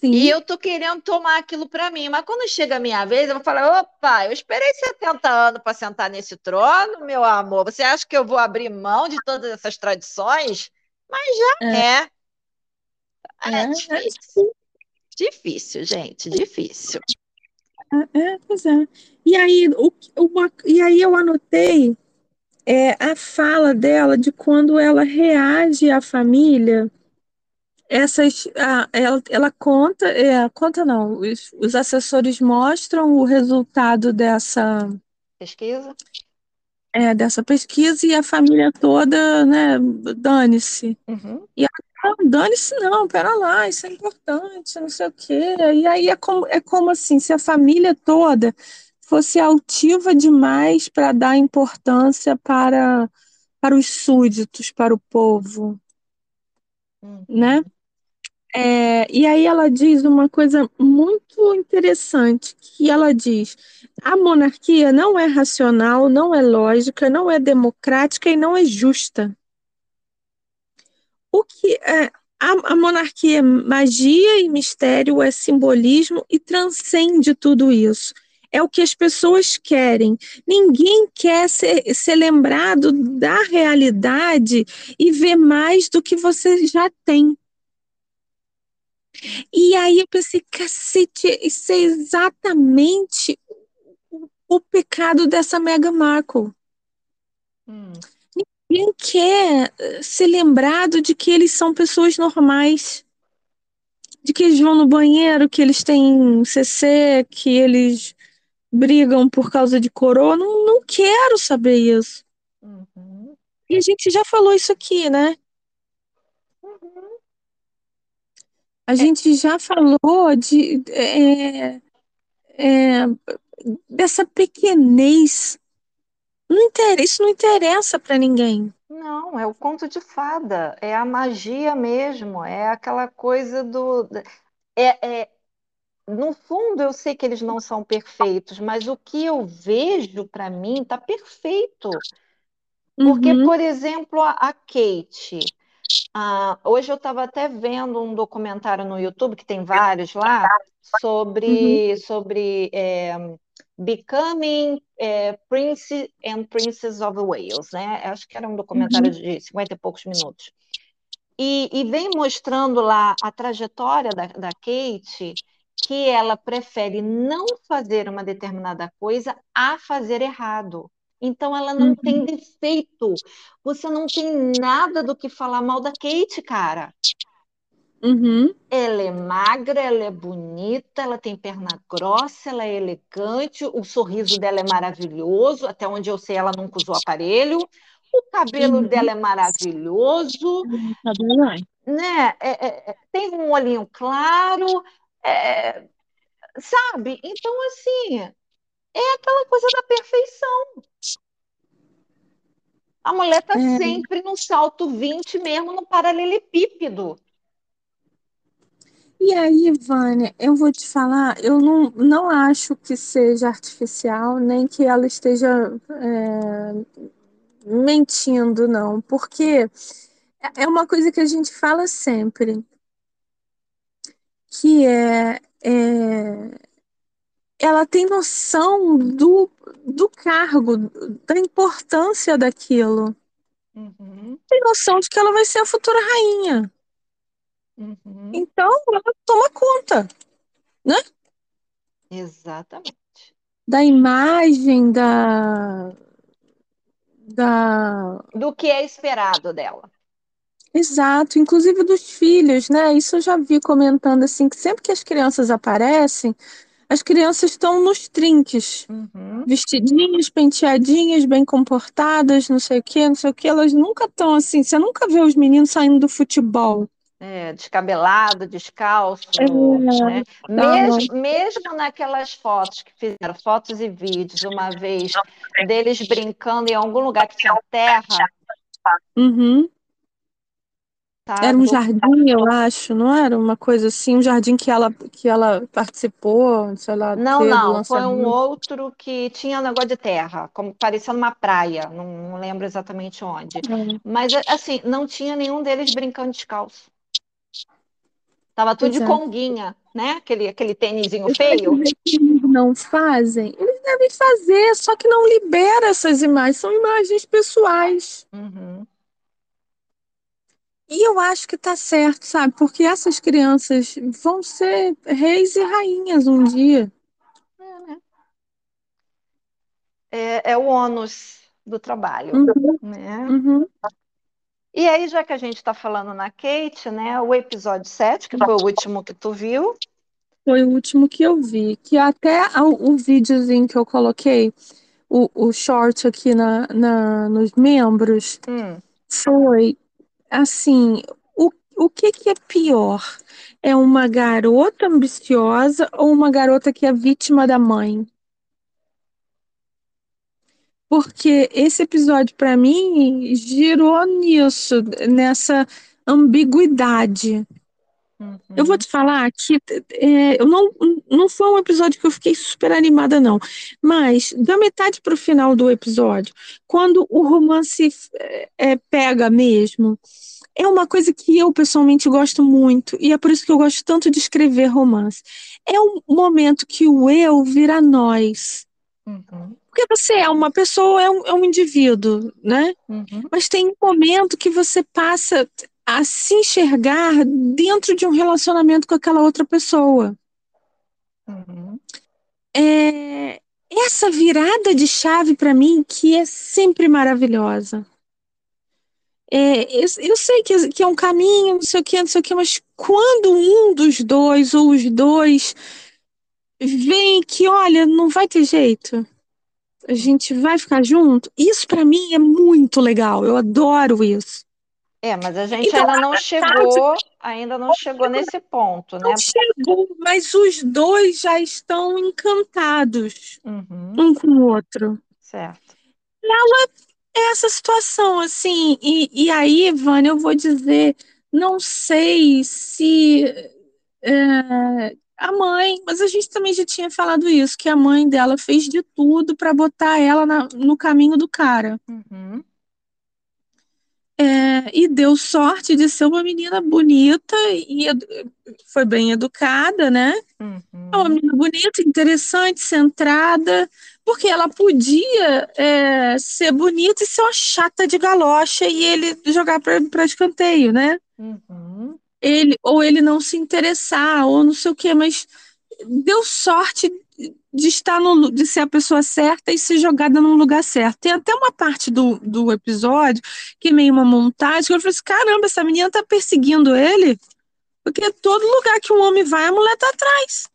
Sim. e eu tô querendo tomar aquilo para mim, mas quando chega a minha vez, eu vou falar: opa, eu esperei 70 anos para sentar nesse trono, meu amor. Você acha que eu vou abrir mão de todas essas tradições? Mas já é. É, É, é, difícil. sim. Difícil, gente, difícil. É, pois é. E aí, o, uma, e aí eu anotei é, a fala dela de quando ela reage à família. Essas, ela, ela conta, é, conta não, os, os assessores mostram o resultado dessa, Pesquisa? é, dessa pesquisa e a família toda, né, dane-se. Uhum. Não, dane-se não, pera lá, isso é importante, não sei o quê. E aí é como, é como assim, se a família toda fosse altiva demais para dar importância para, para os súditos, para o povo, Uhum. né? É, e aí ela diz uma coisa muito interessante, que ela diz, a monarquia não é racional, não é lógica, não é democrática e não é justa. O que é, a, a monarquia é magia e mistério, é simbolismo e transcende tudo isso. É o que as pessoas querem. Ninguém quer ser, ser lembrado da realidade e ver mais do que você já tem. E aí eu pensei, cacete, isso é exatamente o, o pecado dessa Meghan Markle. Hum. Ninguém quer eh, ser lembrado de que eles são pessoas normais, de que eles vão no banheiro, que eles têm CC, que eles brigam por causa de coroa. Não, não quero saber isso. Uhum. E a gente já falou isso aqui, né? Uhum. A gente já falou de é, é, dessa pequenez. Não interessa, isso não interessa para ninguém. Não, é o conto de fada, é a magia mesmo, é aquela coisa do. É, é, no fundo, eu sei que eles não são perfeitos, mas o que eu vejo para mim está perfeito. Porque, Uhum, por exemplo, a, a Kate. Ah, hoje eu estava até vendo um documentário no YouTube, que tem vários lá, uhum, sobre, sobre é, Becoming é, Prince and Princess of Wales, né? Acho que era um documentário uhum, de 50 e poucos minutos. E, e vem mostrando lá a trajetória da, da Kate, que ela prefere não fazer uma determinada coisa a fazer errado. Então ela não uhum, tem defeito. Você não tem nada do que falar mal da Kate, cara. uhum, Ela é magra, ela é bonita, ela tem perna grossa, ela é elegante, o sorriso dela é maravilhoso, até onde eu sei ela nunca usou aparelho. O cabelo uhum. dela é maravilhoso, vai. né? É- é- é- tem um olhinho claro, é, sabe? Então, assim, é aquela coisa da perfeição. A mulher tá É, sempre no salto 20 mesmo no paralelepípedo. E aí, Vânia, eu vou te falar, eu não, não acho que seja artificial, nem que ela esteja é, mentindo, não, porque é uma coisa que a gente fala sempre, que é, é ela tem noção do, do cargo, da importância daquilo. Uhum, Tem noção de que ela vai ser a futura rainha. uhum, Então, ela toma conta exatamente. da imagem, da, da... Do que é esperado dela. Exato, inclusive dos filhos, né? Isso eu já vi comentando assim, que sempre que as crianças aparecem, as crianças estão nos trinques. Uhum. vestidinhas, penteadinhas, bem comportadas, não sei o que, não sei o que, elas nunca estão assim. Você nunca vê os meninos saindo do futebol. É, descabelado, descalço, É, né? Mesmo, mesmo naquelas fotos que fizeram, fotos e vídeos, uma vez deles brincando em algum lugar que tinha terra, Uhum. Tá? Era um jardim, eu acho, não era uma coisa assim, um jardim que ela, que ela participou, sei lá, Não, não, foi um outro que tinha um negócio de terra, como parecendo uma praia, não, não lembro exatamente onde. É, Mas assim, não tinha nenhum deles brincando descalço. Tava tudo pois de é. conguinha, né? Aquele, aquele tênisinho feio. não fazem, eles devem fazer, só que não libera essas imagens, são imagens pessoais. Uhum. E eu acho que tá certo, sabe? Porque essas crianças vão ser reis e rainhas um dia. É, né? É, é o ônus do trabalho, Uhum, né? uhum. E aí, já que a gente está falando na Kate, né? O episódio 7, que foi o último que tu viu. Foi o último que eu vi. Que até o, o videozinho que eu coloquei, o, o short aqui na, na, nos membros, Hum, foi assim: o, o que, que é pior? É uma garota ambiciosa ou uma garota que é vítima da mãe? Porque esse episódio, para mim, girou nisso, nessa ambiguidade. Eu vou uhum, te falar que é, eu não, não foi um episódio que eu fiquei super animada, não. Mas da metade para o final do episódio, quando o romance é, é, pega mesmo, é uma coisa que eu pessoalmente gosto muito, e é por isso que eu gosto tanto de escrever romance. É um momento que o eu vira nós. uhum, Porque você é uma pessoa, é um, é um indivíduo, né? uhum, Mas tem um momento que você passa a se enxergar dentro de um relacionamento com aquela outra pessoa. uhum. É essa virada de chave para mim que é sempre maravilhosa. É, eu, eu sei que, que é um caminho, não sei o que, não sei o que, mas quando um dos dois ou os dois vem que, olha, não vai ter jeito, a gente vai ficar junto, isso para mim é muito legal, eu adoro isso. É, mas a gente Então, ainda não chegou, ainda não chegou nesse ponto, né? Não chegou, mas os dois já estão encantados Uhum, um com o outro. certo. É essa situação, assim, e, e aí, Vânia, eu vou dizer, não sei se é, a mãe, mas a gente também já tinha falado isso, que a mãe dela fez de tudo para botar ela na- no caminho do cara. Uhum, É, e deu sorte de ser uma menina bonita e foi bem educada, né? É uma uhum, menina bonita, interessante, centrada, porque ela podia é, ser bonita e ser uma chata de galocha e ele jogar para escanteio, né? uhum, Ele, ou ele não se interessar, ou não sei o quê, mas deu sorte de estar no, de ser a pessoa certa e ser jogada num lugar certo. Tem até uma parte do, do episódio que é meio uma montagem, que eu falei assim: caramba, essa menina tá perseguindo ele, porque todo lugar que um homem vai, a mulher tá atrás.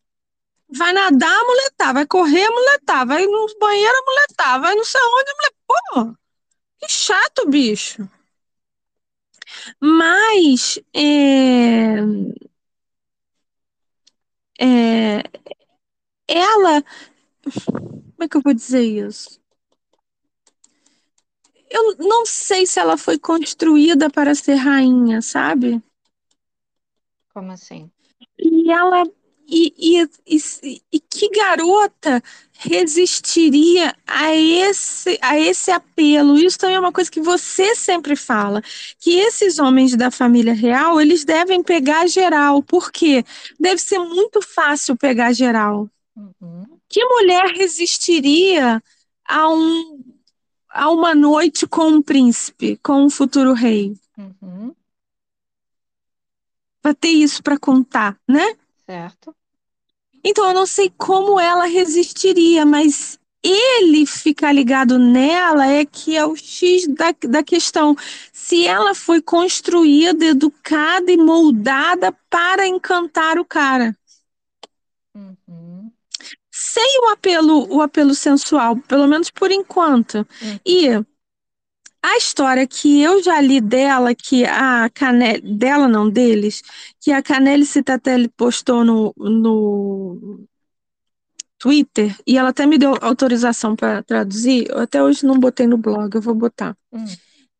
Vai nadar, a mulher tá. Vai correr, a mulher tá. Vai no banheiro, a mulher tá. Vai não sei onde, a mulher. Pô, que chato, bicho. Mas é, é, ela. Como é que eu vou dizer isso? Eu não sei se ela foi construída para ser rainha, sabe? Como assim? E ela. E, e, e, e que garota resistiria a esse, a esse apelo? Isso também é uma coisa que você sempre fala, que esses homens da família real, eles devem pegar geral. Por quê? Deve ser muito fácil pegar geral. Uhum. Que mulher resistiria a, um, a uma noite com um príncipe, com um futuro rei? Uhum. Para ter isso para contar, né? Certo. Então eu não sei como ela resistiria, mas ele ficar ligado nela é que é o X da, da questão. Se ela foi construída, educada e moldada para encantar o cara. Sem o apelo, o apelo sensual, pelo menos por enquanto. Uhum. E a história que eu já li dela, que a Canelli, dela não, deles, que a Canelli Citatelli postou no, no Twitter, e ela até me deu autorização para traduzir, eu até hoje não botei no blog, eu vou botar. Hum.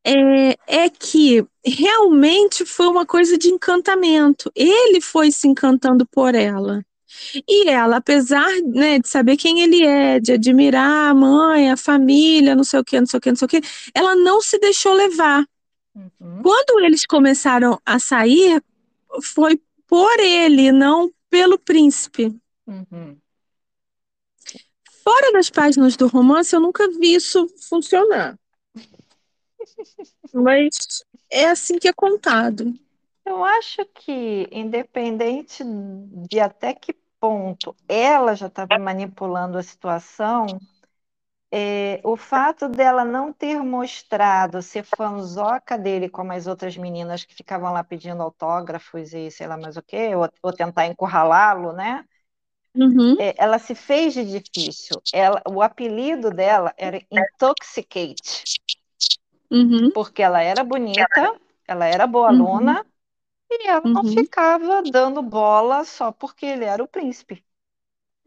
É, é que realmente foi uma coisa de encantamento. Ele foi se encantando por ela. E ela, apesar né, de saber quem ele é, de admirar a mãe, a família, não sei o que, não sei o que, não sei o que, ela não se deixou levar. Uhum. Quando eles começaram a sair, foi por ele, não pelo príncipe. Uhum. Fora das páginas do romance, eu nunca vi isso funcionar. Mas é assim que é contado. Eu acho que, independente de até que ponto ela já estava manipulando a situação, é, o fato dela não ter mostrado ser fanzoca dele como as outras meninas que ficavam lá pedindo autógrafos e sei lá mais o quê, ou, ou tentar encurralá-lo, né? Uhum. É, ela se fez de difícil. Ela, o apelido dela era Intoxicate, Uhum. porque ela era bonita, ela era boa Uhum. E ela não Uhum. ficava dando bola só porque ele era o príncipe.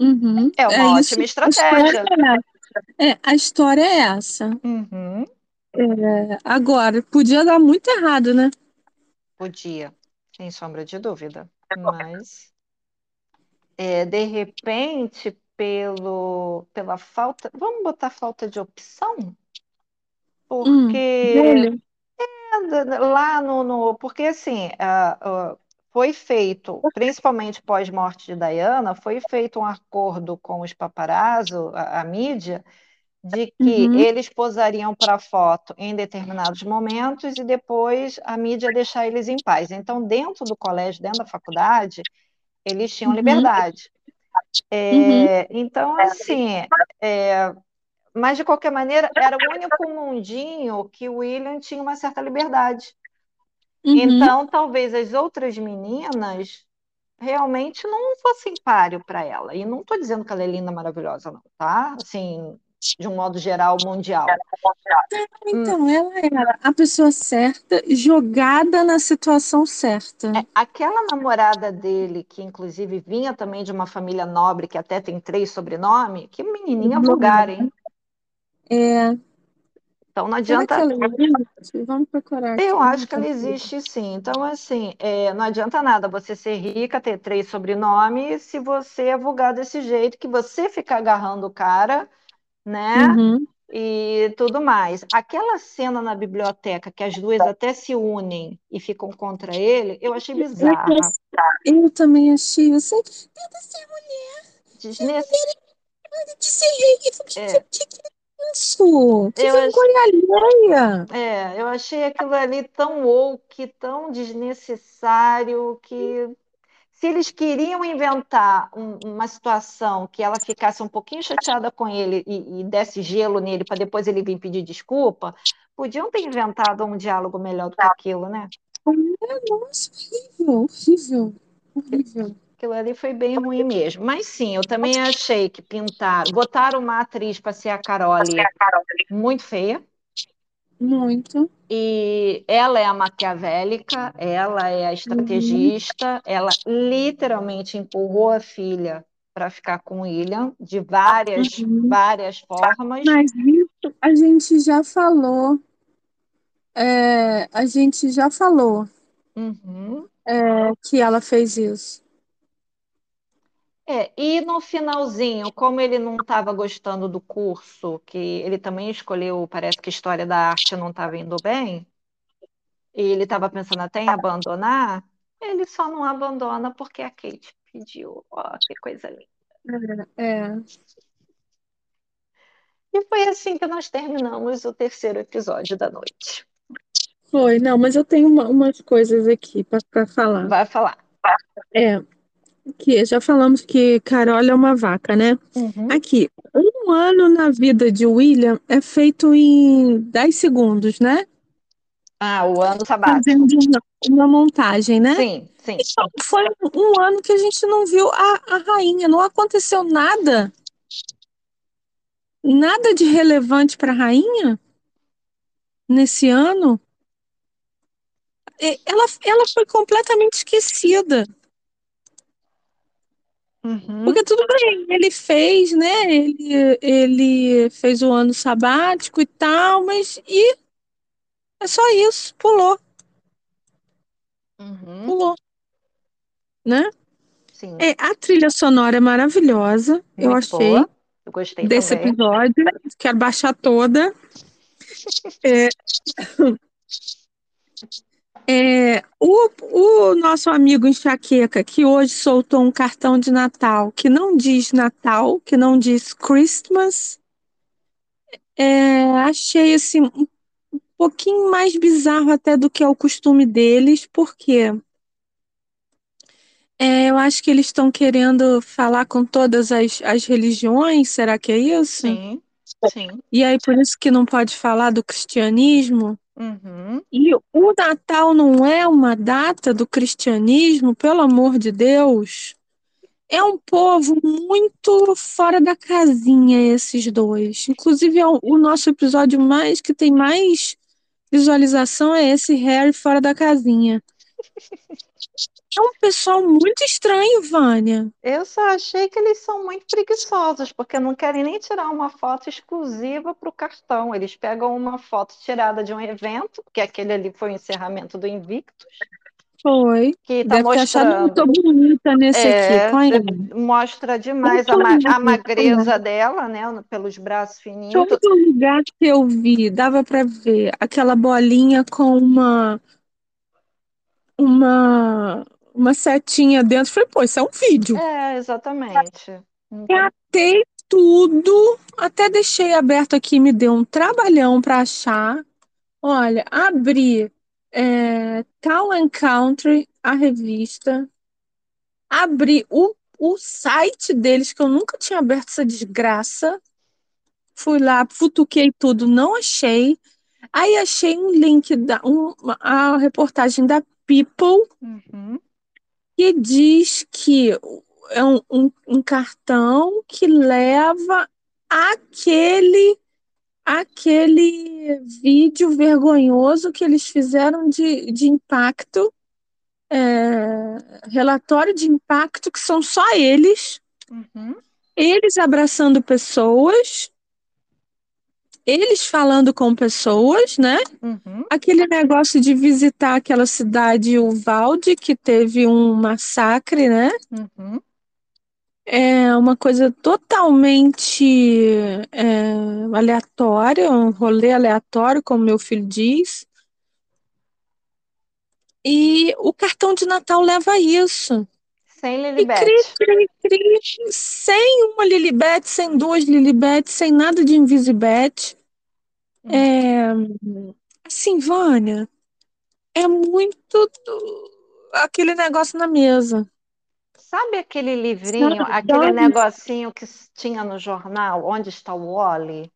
Uhum. É uma isso, ótima a história estratégia. é essa. É, a história é essa. Uhum, É, agora, podia dar muito errado, né? podia, sem sombra de dúvida. Mas, é, de repente, pelo, pela falta. Vamos botar falta de opção? Hum, Porque dele. Lá no, no- porque assim ah, ah, foi feito, principalmente pós-morte de Diana, foi feito um acordo com os paparazzi, a, a mídia, de que Uhum. eles posariam para foto em determinados momentos e depois a mídia deixar eles em paz. Então, dentro do colégio, dentro da faculdade, eles tinham Uhum. liberdade. Uhum. É, então, assim, é, mas de qualquer maneira, era o único mundinho que o William tinha uma certa liberdade. Uhum. Então, talvez as outras meninas realmente não fossem páreo para ela. E não estou dizendo que ela é linda, maravilhosa, não, tá? Assim, de um modo geral, mundial. Então, ela era a pessoa certa, jogada na situação certa. É, aquela namorada dele, que inclusive vinha também de uma família nobre, que até tem três sobrenomes, que menininha vulgar, hein? É, Então não adianta. existe? Vamos procurar aqui. Eu acho que ela existe sim. Então, assim, é, não adianta nada você ser rica, ter três sobrenomes, se você é vulgar desse jeito, que você fica agarrando o cara, né? Uhum. E tudo mais. Aquela cena na biblioteca que as duas até se unem e ficam contra ele, eu achei bizarra. Eu também achei. Você tenta ser mulher, Desnec... de ser rei. É. É isso? Que Eu vergonha alheia. É, eu achei aquilo ali tão woke, tão desnecessário, que se eles queriam inventar um- uma situação que ela ficasse um pouquinho chateada com ele e, e desse gelo nele para depois ele vir pedir desculpa, podiam ter inventado um diálogo melhor do que aquilo, né? Nossa, horrível, horrível, horrível. Aquilo ali foi bem ruim mesmo. Mas sim, eu também achei que pintaram, botaram uma atriz para ser a Carole muito feia. Muito. E ela é a maquiavélica, ela é a estrategista, ela literalmente empurrou a filha para ficar com o William de várias, Uhum. várias formas. Mas isso a gente já falou. É, a gente já falou. Uhum. é, que ela fez isso. É, e no finalzinho, como ele não estava gostando do curso, que ele também escolheu, parece que História da Arte não estava indo bem, e ele estava pensando até em abandonar, ele só não abandona porque a Kate pediu. Ó, que coisa linda. É. E foi assim que nós terminamos o terceiro episódio da noite. Foi, não, mas eu tenho uma- umas coisas aqui para falar. Vai falar. É, que já falamos que Carol é uma vaca, né? Uhum. Aqui, um ano na vida de William é feito em 10 segundos, né? Ah, o ano sabático. Fazendo uma, montagem, né? Sim, sim. Então, foi um ano que a gente não viu a, a rainha, não aconteceu nada. Nada de relevante para a rainha nesse ano. Ela, ela foi completamente esquecida. Uhum. Porque tudo bem, ele fez, né? Ele, ele fez o ano sabático e tal, mas e é só isso, pulou, Uhum. pulou, né? Sim. É, a trilha sonora é maravilhosa, eu Muito achei, boa. Eu gostei desse também. episódio. Quero baixar toda. É, é, o, o nosso amigo Enxaqueca, que hoje soltou um cartão de Natal que não diz Natal, que não diz Christmas, é, achei assim um pouquinho mais bizarro até do que é o costume deles, porque é, eu acho que eles estão querendo falar com todas as, as religiões, será que é isso? Sim, sim. E aí por isso que não pode falar do cristianismo? Uhum. E o Natal não é uma data do cristianismo, pelo amor de Deus. É um povo muito fora da casinha, esses dois. Inclusive, é o, nosso episódio mais que tem mais visualização é esse Harry fora da casinha. É um pessoal muito estranho, Vânia. Eu só achei que eles são muito preguiçosos, porque não querem nem tirar uma foto exclusiva para o cartão. Eles pegam uma foto tirada de um evento, porque aquele ali foi o encerramento do Invictus, Foi. que está Deve ter mostrando. muito bonita nesse É, aqui. Aí. mostra demais a, ma- a magreza dela, né? Pelos braços fininhos. Todo lugar que eu vi, dava pra ver aquela bolinha com uma uma uma setinha dentro. Falei, pô, isso é um vídeo. É, exatamente. Catei tudo, até deixei aberto aqui, me deu um trabalhão pra achar. Olha, abri é, Town and Country, a revista, abri o, o site deles, que eu nunca tinha aberto essa desgraça. Fui lá, futuquei tudo, não achei. Aí achei um link da um, a reportagem da People uhum, que diz que é um, um, um cartão que leva aquele aquele vídeo vergonhoso que eles fizeram de, de impacto, é, relatório de impacto, que são só eles, uhum, eles abraçando pessoas, eles falando com pessoas, né? uhum, Aquele negócio de visitar aquela cidade Uvalde que teve um massacre, né? uhum. É uma coisa totalmente é, aleatória, um rolê aleatório, como meu filho diz. E o cartão de Natal leva a isso. Sem Lilibet. cri, cri, cri, sem uma Lilibet, sem duas Lilibet, sem nada de Invisibet. É, assim, Vânia, é muito do- aquele negócio na mesa. Sabe aquele livrinho, Sabe, aquele negocinho que tinha no jornal, Onde está o Wally?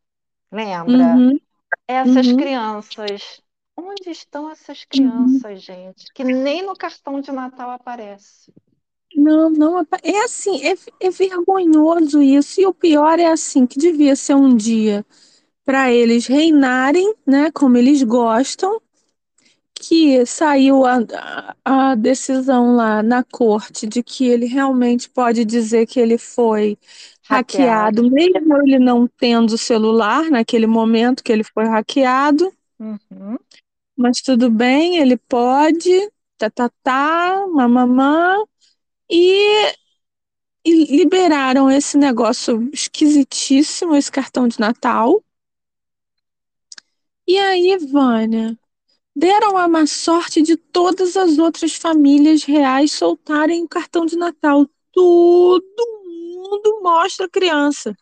Lembra? Uhum. Essas uhum. crianças. Onde estão essas crianças, gente? Que nem no cartão de Natal aparece. Não, não, é assim, é, é vergonhoso isso. E o pior é assim, que devia ser um dia para eles reinarem, né, como eles gostam, que saiu a, a, decisão lá na corte de que ele realmente pode dizer que ele foi hackeado, mesmo ele não tendo o celular naquele momento que ele foi hackeado, Uhum. mas tudo bem, ele pode. tá, tá, tá, mamamã, e, e liberaram esse negócio esquisitíssimo, esse cartão de Natal. E aí, Vânia, deram a má sorte de todas as outras famílias reais soltarem o cartão de Natal. Todo mundo mostra criança.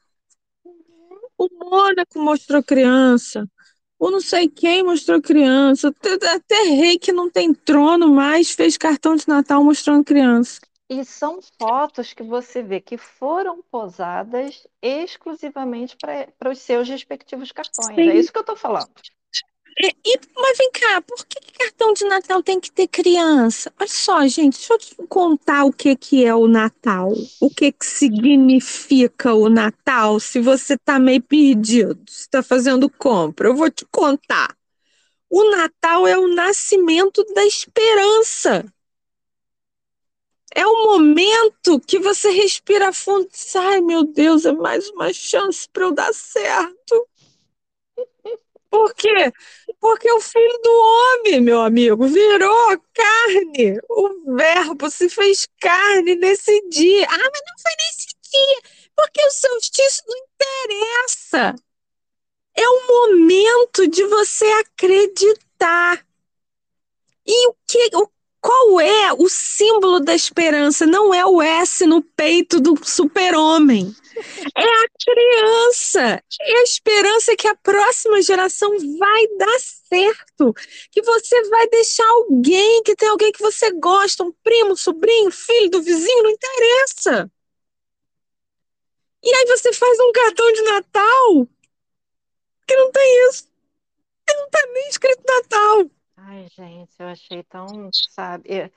O Mônaco mostrou criança. O não sei quem mostrou criança. Até, até rei que não tem trono mais fez cartão de Natal mostrando criança. E são fotos que você vê que foram posadas exclusivamente para os seus respectivos cartões. Sim. É isso que eu estou falando. E, e, mas vem cá, por que, que, cartão de Natal tem que ter criança? Olha só, gente, deixa eu te contar o que, que é o Natal. O que, que significa o Natal, se você tá meio perdido, se tá fazendo compra. Eu vou te contar. O Natal é o nascimento da esperança. É o momento que você respira fundo e diz, ai meu Deus, é mais uma chance para eu dar certo. Por quê? Porque o filho do homem, meu amigo, virou carne. O verbo se fez carne nesse dia. Ah, mas não foi nesse dia, porque o solstício não interessa. É o momento de você acreditar. E o que, o, o símbolo da esperança? Não é o S no peito do super-homem. É a criança. É a esperança que a próxima geração vai dar certo. Que você vai deixar alguém, que tem alguém que você gosta, um primo, sobrinho, filho do vizinho, não interessa. E aí você faz um cartão de Natal que não tem isso. Que não tá nem escrito Natal. Ai, gente, eu achei tão, sabe,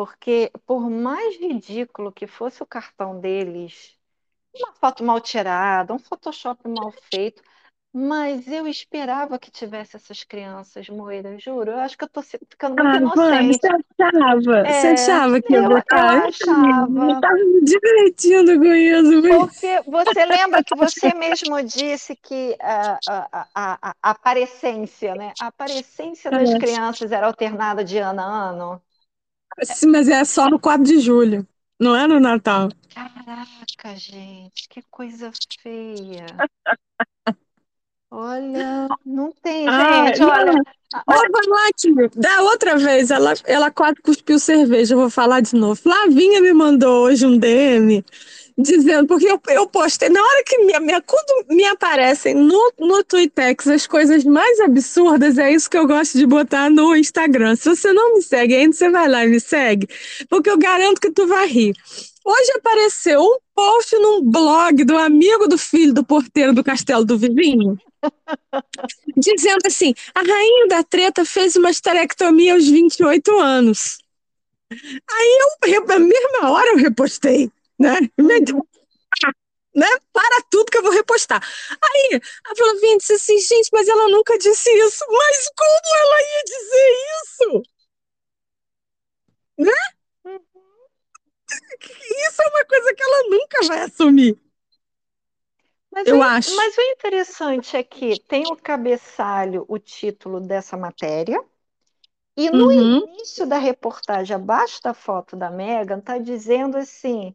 porque por mais ridículo que fosse o cartão deles, uma foto mal tirada, um Photoshop mal feito, mas eu esperava que tivesse essas crianças, Moira, juro. Eu acho que eu tô ficando muito ah, inocente. Você achava? É, você achava que eu, eu, eu achava. Eu estava me divertindo com isso. Porque você lembra que você mesmo disse que a, a, a, a aparecência, né? A aparecência das é. crianças era alternada de ano a ano? Sim, mas é só no 4 de julho, não é no Natal. Caraca, gente, que coisa feia. Olha, não tem, ah, gente, olha. Olha, da outra vez, ela, ela quase cuspiu cerveja, eu vou falar de novo. Flavinha me mandou hoje um DM dizendo, porque eu, eu postei, na hora que minha, minha, quando me aparecem no, no Twittex as coisas mais absurdas, é isso que eu gosto de botar no Instagram. Se você não me segue ainda, você vai lá e me segue, porque eu garanto que tu vai rir. Hoje apareceu um post num blog do amigo do filho do porteiro do castelo do vizinho, dizendo assim: a rainha da treta fez uma esterectomia aos 28 anos. Aí eu, na mesma hora, eu repostei, né? né? Para tudo que eu vou repostar. Aí a Flavinha disse assim: gente, mas ela nunca disse isso. Mas como ela ia dizer isso? Né? Isso é uma coisa que ela nunca vai assumir. Mas eu o, acho. Mas o interessante é que tem o cabeçalho, o título dessa matéria, e no uhum. início da reportagem, abaixo da foto da Megan, está dizendo assim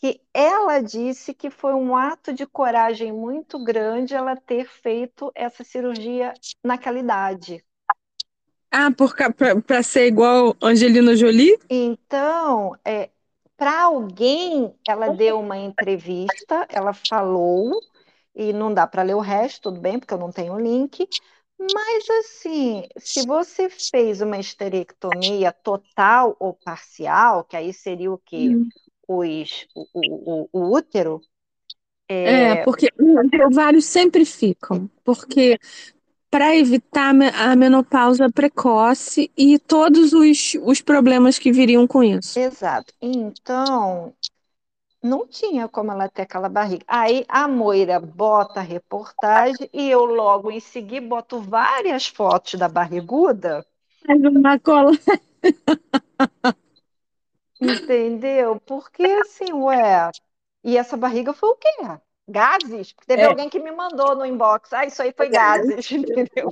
que ela disse que foi um ato de coragem muito grande ela ter feito essa cirurgia naquela idade. Ah, para ser igual Angelina Jolie? Então, é, para alguém, ela deu uma entrevista, ela falou, e não dá para ler o resto, tudo bem, porque eu não tenho o link. Mas, assim, se você fez uma esterectomia total ou parcial, que aí seria o quê? Hum. Os, o, o, o, útero. É... é, porque os ovários sempre ficam, porque para evitar a menopausa precoce e todos os, os problemas que viriam com isso. Exato. Então, não tinha como ela ter aquela barriga. Aí a Moira bota a reportagem e eu logo em seguida boto várias fotos da barriguda. Faz uma cola. Entendeu? Porque assim, ué, e essa barriga foi o quê? Gases? Teve é. alguém que me mandou no inbox. Ah, isso aí foi gases, entendeu?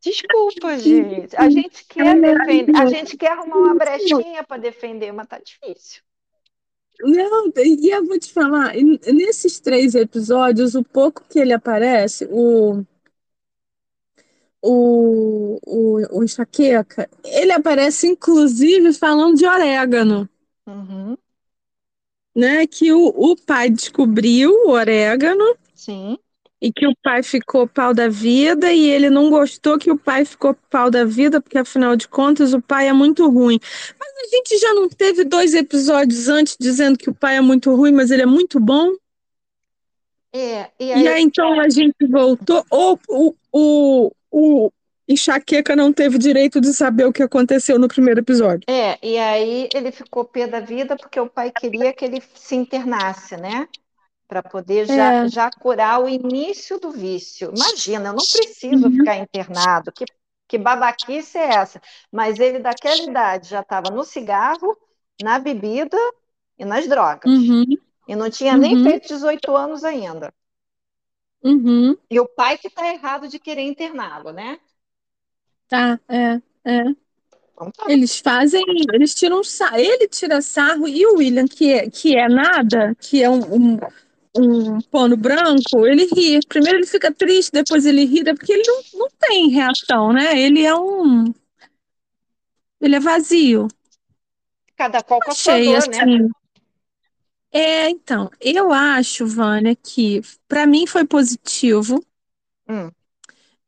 Desculpa, gente. A gente quer defender, a gente quer arrumar uma brechinha para defender, mas tá difícil. Não, e eu vou te falar, nesses três episódios, o pouco que ele aparece, o o, o, o enxaqueca, ele aparece inclusive falando de orégano. Uhum. Né? Que o, o pai descobriu o orégano. Sim. E que o pai ficou pau da vida e ele não gostou que o pai ficou pau da vida, porque afinal de contas o pai é muito ruim. Mas a gente já não teve dois episódios antes dizendo que o pai é muito ruim, mas ele é muito bom? É, e aí, e aí então a gente voltou. Ou o, o, o Enxaqueca não teve direito de saber o que aconteceu no primeiro episódio. É, e aí ele ficou pé da vida porque o pai queria que ele se internasse, né? Para poder já, é. já curar o início do vício. Imagina, eu não preciso uhum. ficar internado. Que, que babaquice é essa? Mas ele, daquela idade, já estava no cigarro, na bebida e nas drogas. Uhum. E não tinha uhum. nem feito 18 anos ainda. Uhum. E o pai que está errado de querer interná-lo, né? Tá, é, é. Então tá. Eles fazem, eles tiram sarro, ele tira sarro e o William, que é, que é nada, que é um, um, um pano branco, ele ri. Primeiro ele fica triste, depois ele ri, é porque ele não, não tem reação, né? Ele é um. Ele é vazio. Cada qual com a sua dor, né? assim, né? É, então, eu acho, Vânia, que para mim foi positivo. Hum.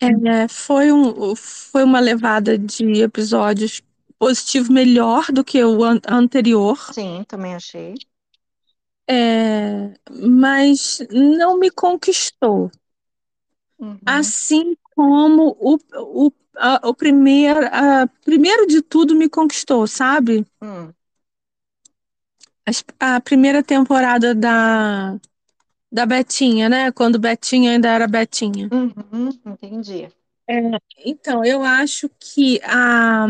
É, foi, um, foi uma levada de episódios positivo melhor do que o an anterior. Sim, também achei. É, mas não me conquistou. Uhum. Assim como o, o, a, o primeiro, a, primeiro de tudo me conquistou, sabe? Hum a primeira temporada da, da Betinha, né? Quando Betinha ainda era Betinha. Uhum, entendi. É, então, eu acho que a,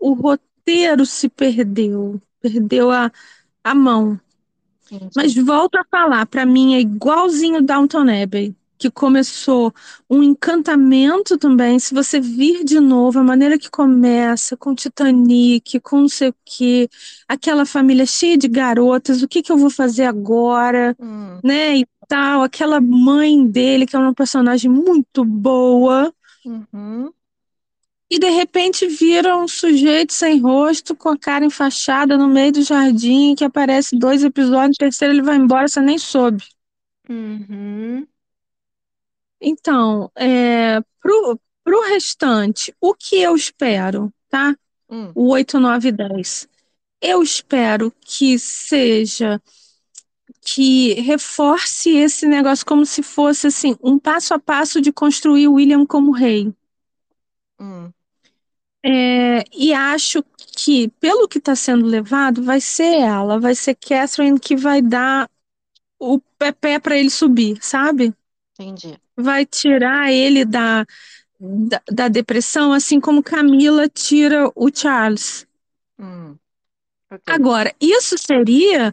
o roteiro se perdeu, perdeu a, a mão. Entendi. Mas volto a falar, para mim é igualzinho Downton Abbey que começou um encantamento também. Se você vir de novo, a maneira que começa, com Titanic, com não sei o quê, aquela família cheia de garotas, o que, que eu vou fazer agora, hum. né? E tal, aquela mãe dele, que é uma personagem muito boa. Uhum. E de repente vira um sujeito sem rosto, com a cara enfaixada no meio do jardim, que aparece dois episódios, terceiro ele vai embora, você nem soube. Uhum. Então, é, pro, pro restante, o que eu espero, tá? Hum. O 8, 9 10. Eu espero que seja que reforce esse negócio como se fosse assim um passo a passo de construir William como rei. Hum. É, e acho que, pelo que está sendo levado, vai ser ela, vai ser Catherine que vai dar o pé para ele subir, sabe? Entendi vai tirar ele da, da, da, depressão, assim como Camila tira o Charles. Hum, okay. Agora, isso seria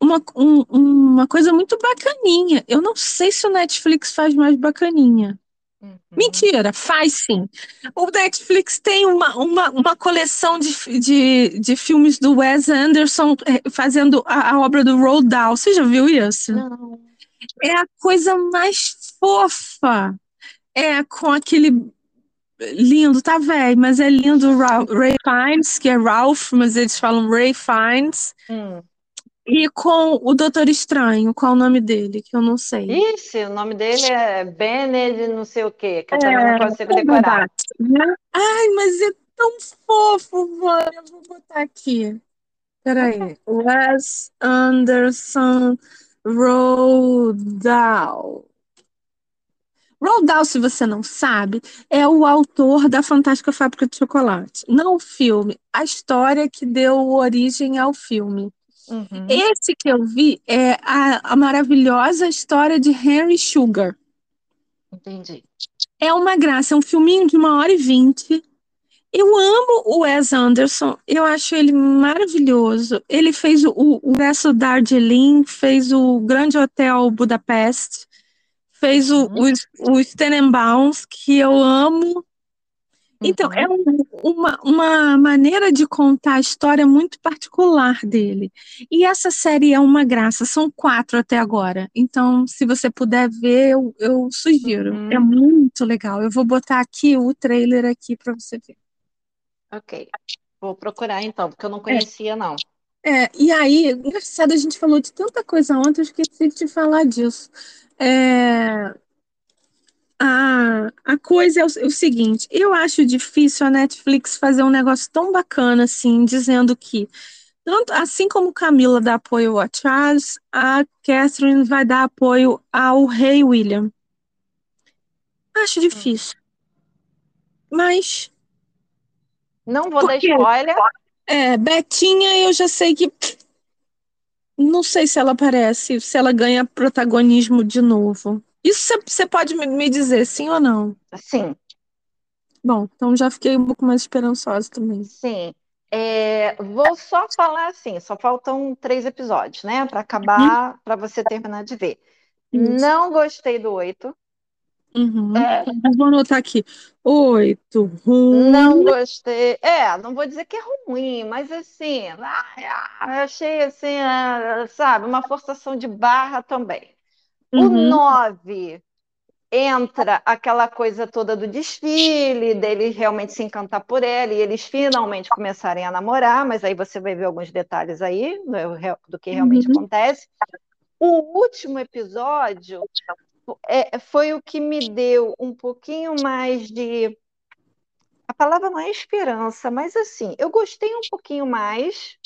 uma, um, uma coisa muito bacaninha. Eu não sei se o Netflix faz mais bacaninha. Uhum. Mentira, faz sim. O Netflix tem uma, uma, uma coleção de, de, de filmes do Wes Anderson eh, fazendo a, a obra do Roald Dahl. Você já viu isso? Não. É a coisa mais fofa. É com aquele lindo, tá velho, mas é lindo Ray Fiennes, que é Ralph, mas eles falam Ray Fiennes. Hum. E com o Doutor Estranho, qual é o nome dele, que eu não sei. Ixi, o nome dele é Bened não sei o quê, que eu é, também não consigo decorar. Né? Ai, mas é tão fofo, mano. Eu vou botar aqui. Peraí. Wes Anderson Rodal. Rodal, se você não sabe, é o autor da Fantástica Fábrica de Chocolate. Não o filme, a história que deu origem ao filme. Uhum. Esse que eu vi é a, a maravilhosa história de Henry Sugar. Entendi. É uma graça, é um filminho de uma hora e vinte. Eu amo o Wes Anderson, eu acho ele maravilhoso. Ele fez o, o Verso Darjeeling, fez o Grande Hotel Budapeste, fez o, Uhum. os Tenenbaums, que eu amo. Então, Uhum. é um- uma, uma maneira de contar a história muito particular dele. E essa série é uma graça, são quatro até agora. Então, se você puder ver, eu, eu sugiro. Uhum. É muito legal. Eu vou botar aqui o trailer aqui para você ver. Ok. Vou procurar então, porque eu não conhecia, não. É, e aí, engraçado, a gente falou de tanta coisa ontem, eu esqueci de te falar disso. É, a, a coisa é o, o seguinte, eu acho difícil a Netflix fazer um negócio tão bacana assim, dizendo que, tanto, assim como Camila dá apoio a Charles, a Catherine vai dar apoio ao rei William. Acho difícil. Mas, Não vou Por dar quê? spoiler. é, Betinha, eu já sei que. Não sei se ela aparece, se ela ganha protagonismo de novo. Isso você pode me- me dizer, sim ou não? Sim, Bom, então já fiquei um pouco mais esperançosa também. sim. É, vou só falar assim, só faltam três episódios, né? Para acabar, para você terminar de ver. Isso. Não gostei do oito. Uhum. É. Vou anotar aqui. Oito, ruim. Não gostei. É, não vou dizer que é ruim, mas assim, ah, achei assim, ah, sabe, uma forçação de barra também. O Uhum. 9 entra aquela coisa toda do desfile, dele realmente se encantar por ela e eles finalmente começarem a namorar, mas aí você vai ver alguns detalhes aí do, do que realmente Uhum. acontece. O último episódio é, foi o que me deu um pouquinho mais de. A palavra não é esperança, mas assim, eu gostei um pouquinho mais,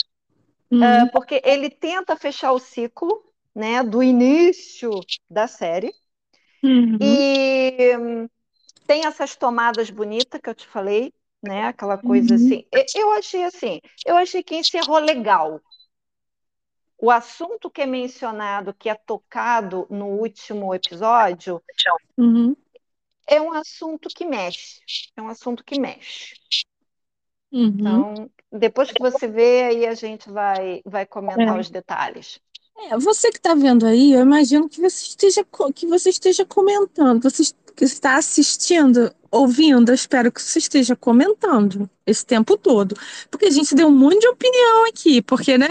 Uhum. porque ele tenta fechar o ciclo, né, do início da série. Uhum. E tem essas tomadas bonitas que eu te falei, né? Aquela coisa Uhum. assim. Eu achei assim, eu achei que encerrou legal. O assunto que é mencionado, que é tocado no último episódio, Uhum. é um assunto que mexe. É um assunto que mexe. Uhum. Então, depois que você vê, aí a gente vai, vai comentar É. os detalhes. É, você que está vendo aí, eu imagino que você esteja, que você esteja comentando. Você que está assistindo, ouvindo, eu espero que você esteja comentando esse tempo todo. Porque a gente deu um monte de opinião aqui, porque, né?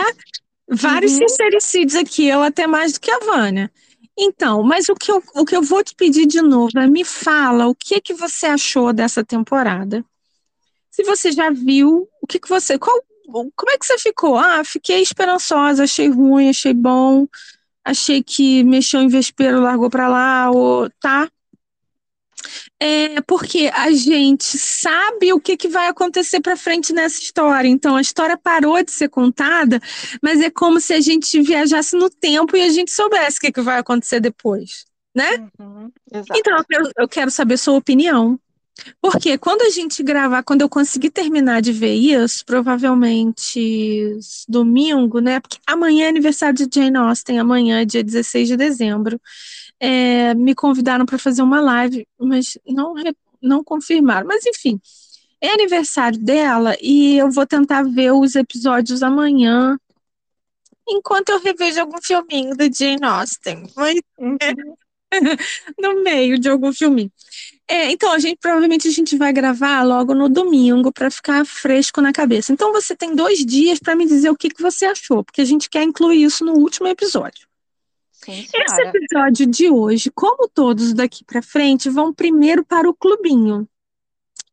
Vários Uhum. sincericídios aqui, eu até mais do que a Vânia. Então, mas o que eu, o que eu vou te pedir de novo é me fala o que que você achou dessa temporada. Se você já viu, o que que você, qual, como é que você ficou? Ah, fiquei esperançosa, achei ruim, achei bom, achei que mexeu em vespeiro, largou pra lá, ou tá? É porque a gente sabe o que, que vai acontecer pra frente nessa história. Então a história parou de ser contada, mas é como se a gente viajasse no tempo e a gente soubesse o que, que vai acontecer depois. Uhum. Exato. Então, eu quero, eu quero saber sua opinião. Porque quando a gente gravar, quando eu conseguir terminar de ver isso, provavelmente domingo, né? Porque amanhã é aniversário de Jane Austen, amanhã é dia 16 de dezembro. É, me convidaram para fazer uma live, mas não, não confirmaram. Mas enfim, é aniversário dela e eu vou tentar ver os episódios amanhã, enquanto eu revejo algum filminho da Jane Austen. Mas Uhum. no meio de algum filminho. É, então, a gente provavelmente a gente vai gravar logo no domingo para ficar fresco na cabeça. Então, você tem dois dias para me dizer o que, que você achou, porque a gente quer incluir isso no último episódio. Sim, Esse episódio de hoje, como todos daqui para frente, vão primeiro para o clubinho.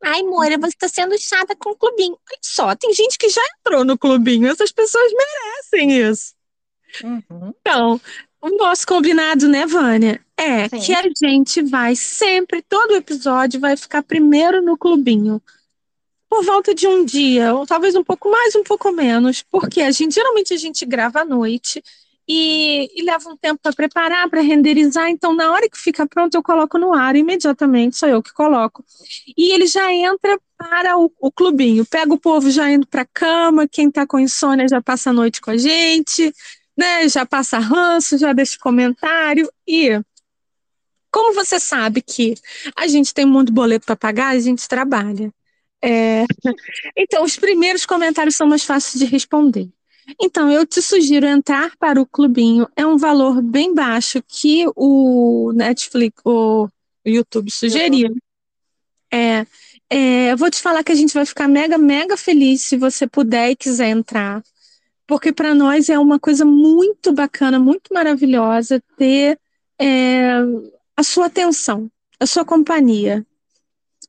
Ai, Moira, você está sendo chata com o clubinho. Olha só, tem gente que já entrou no clubinho. Essas pessoas merecem isso. Uhum. Então, o nosso combinado, né, Vânia, é Sim. que a gente vai sempre, todo episódio vai ficar primeiro no clubinho. Por volta de um dia, ou talvez um pouco mais, um pouco menos, porque a gente geralmente a gente grava à noite e, e leva um tempo para preparar, para renderizar. Então, na hora que fica pronto, eu coloco no ar imediatamente, sou eu que coloco. E ele já entra para o, o clubinho. Pega o povo já indo para cama, quem está com insônia já passa a noite com a gente né, já passa ranço, já deixa comentário e como você sabe que a gente tem muito boleto para pagar, a gente trabalha. É, Então, os primeiros comentários são mais fáceis de responder. Então, eu te sugiro entrar para o clubinho. É um valor bem baixo que o Netflix, o YouTube sugeriu. É, é, eu vou te falar que a gente vai ficar mega, mega feliz se você puder e quiser entrar. Porque para nós é uma coisa muito bacana, muito maravilhosa ter é, a sua atenção, a sua companhia.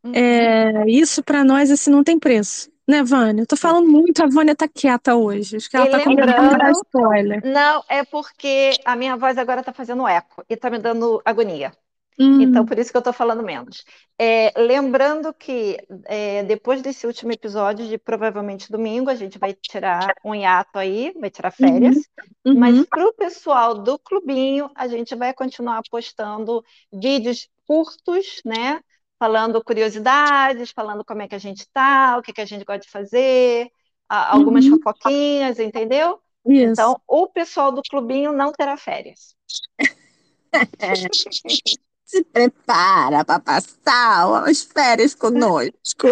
Uhum. É, isso para nós assim não tem preço. Né, Vânia? Eu tô falando muito, a Vânia tá quieta hoje. Acho que ela e tá lembrando... com spoiler. Não, é porque a minha voz agora tá fazendo eco e tá me dando agonia. Hum. Então, por isso que eu estou falando menos. É, lembrando que é, depois desse último episódio, de provavelmente domingo, a gente vai tirar um hiato aí, vai tirar férias. Uhum. Uhum. Mas para o pessoal do clubinho, a gente vai continuar postando vídeos curtos, né? Falando curiosidades, falando como é que a gente está, o que, que a gente gosta de fazer, algumas uhum. fofoquinhas, entendeu? Isso. Então, o pessoal do clubinho não terá férias. se prepara para passar umas férias conosco.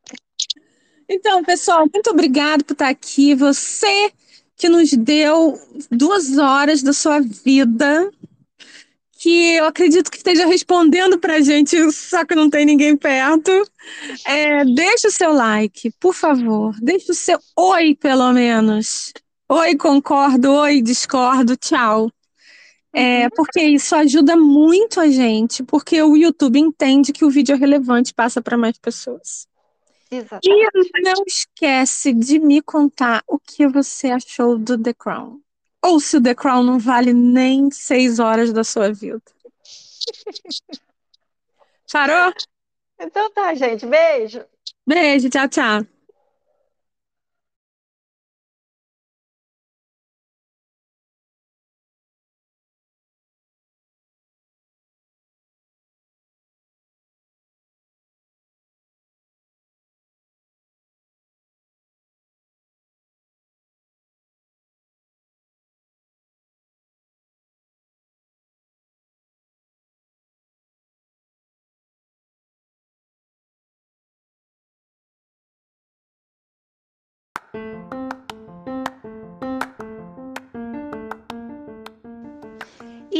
então, pessoal, muito obrigado por estar aqui. Você que nos deu duas horas da sua vida, que eu acredito que esteja respondendo para a gente, só que não tem ninguém perto. É, deixa o seu like, por favor. Deixa o seu oi, pelo menos. Oi, concordo. Oi, discordo. Tchau. É, uhum. porque isso ajuda muito a gente, porque o YouTube entende que o vídeo é relevante passa para mais pessoas. Exatamente. E não esquece de me contar o que você achou do The Crown. Ou se o The Crown não vale nem seis horas da sua vida. Parou? Então tá, gente. Beijo. Beijo, tchau, tchau.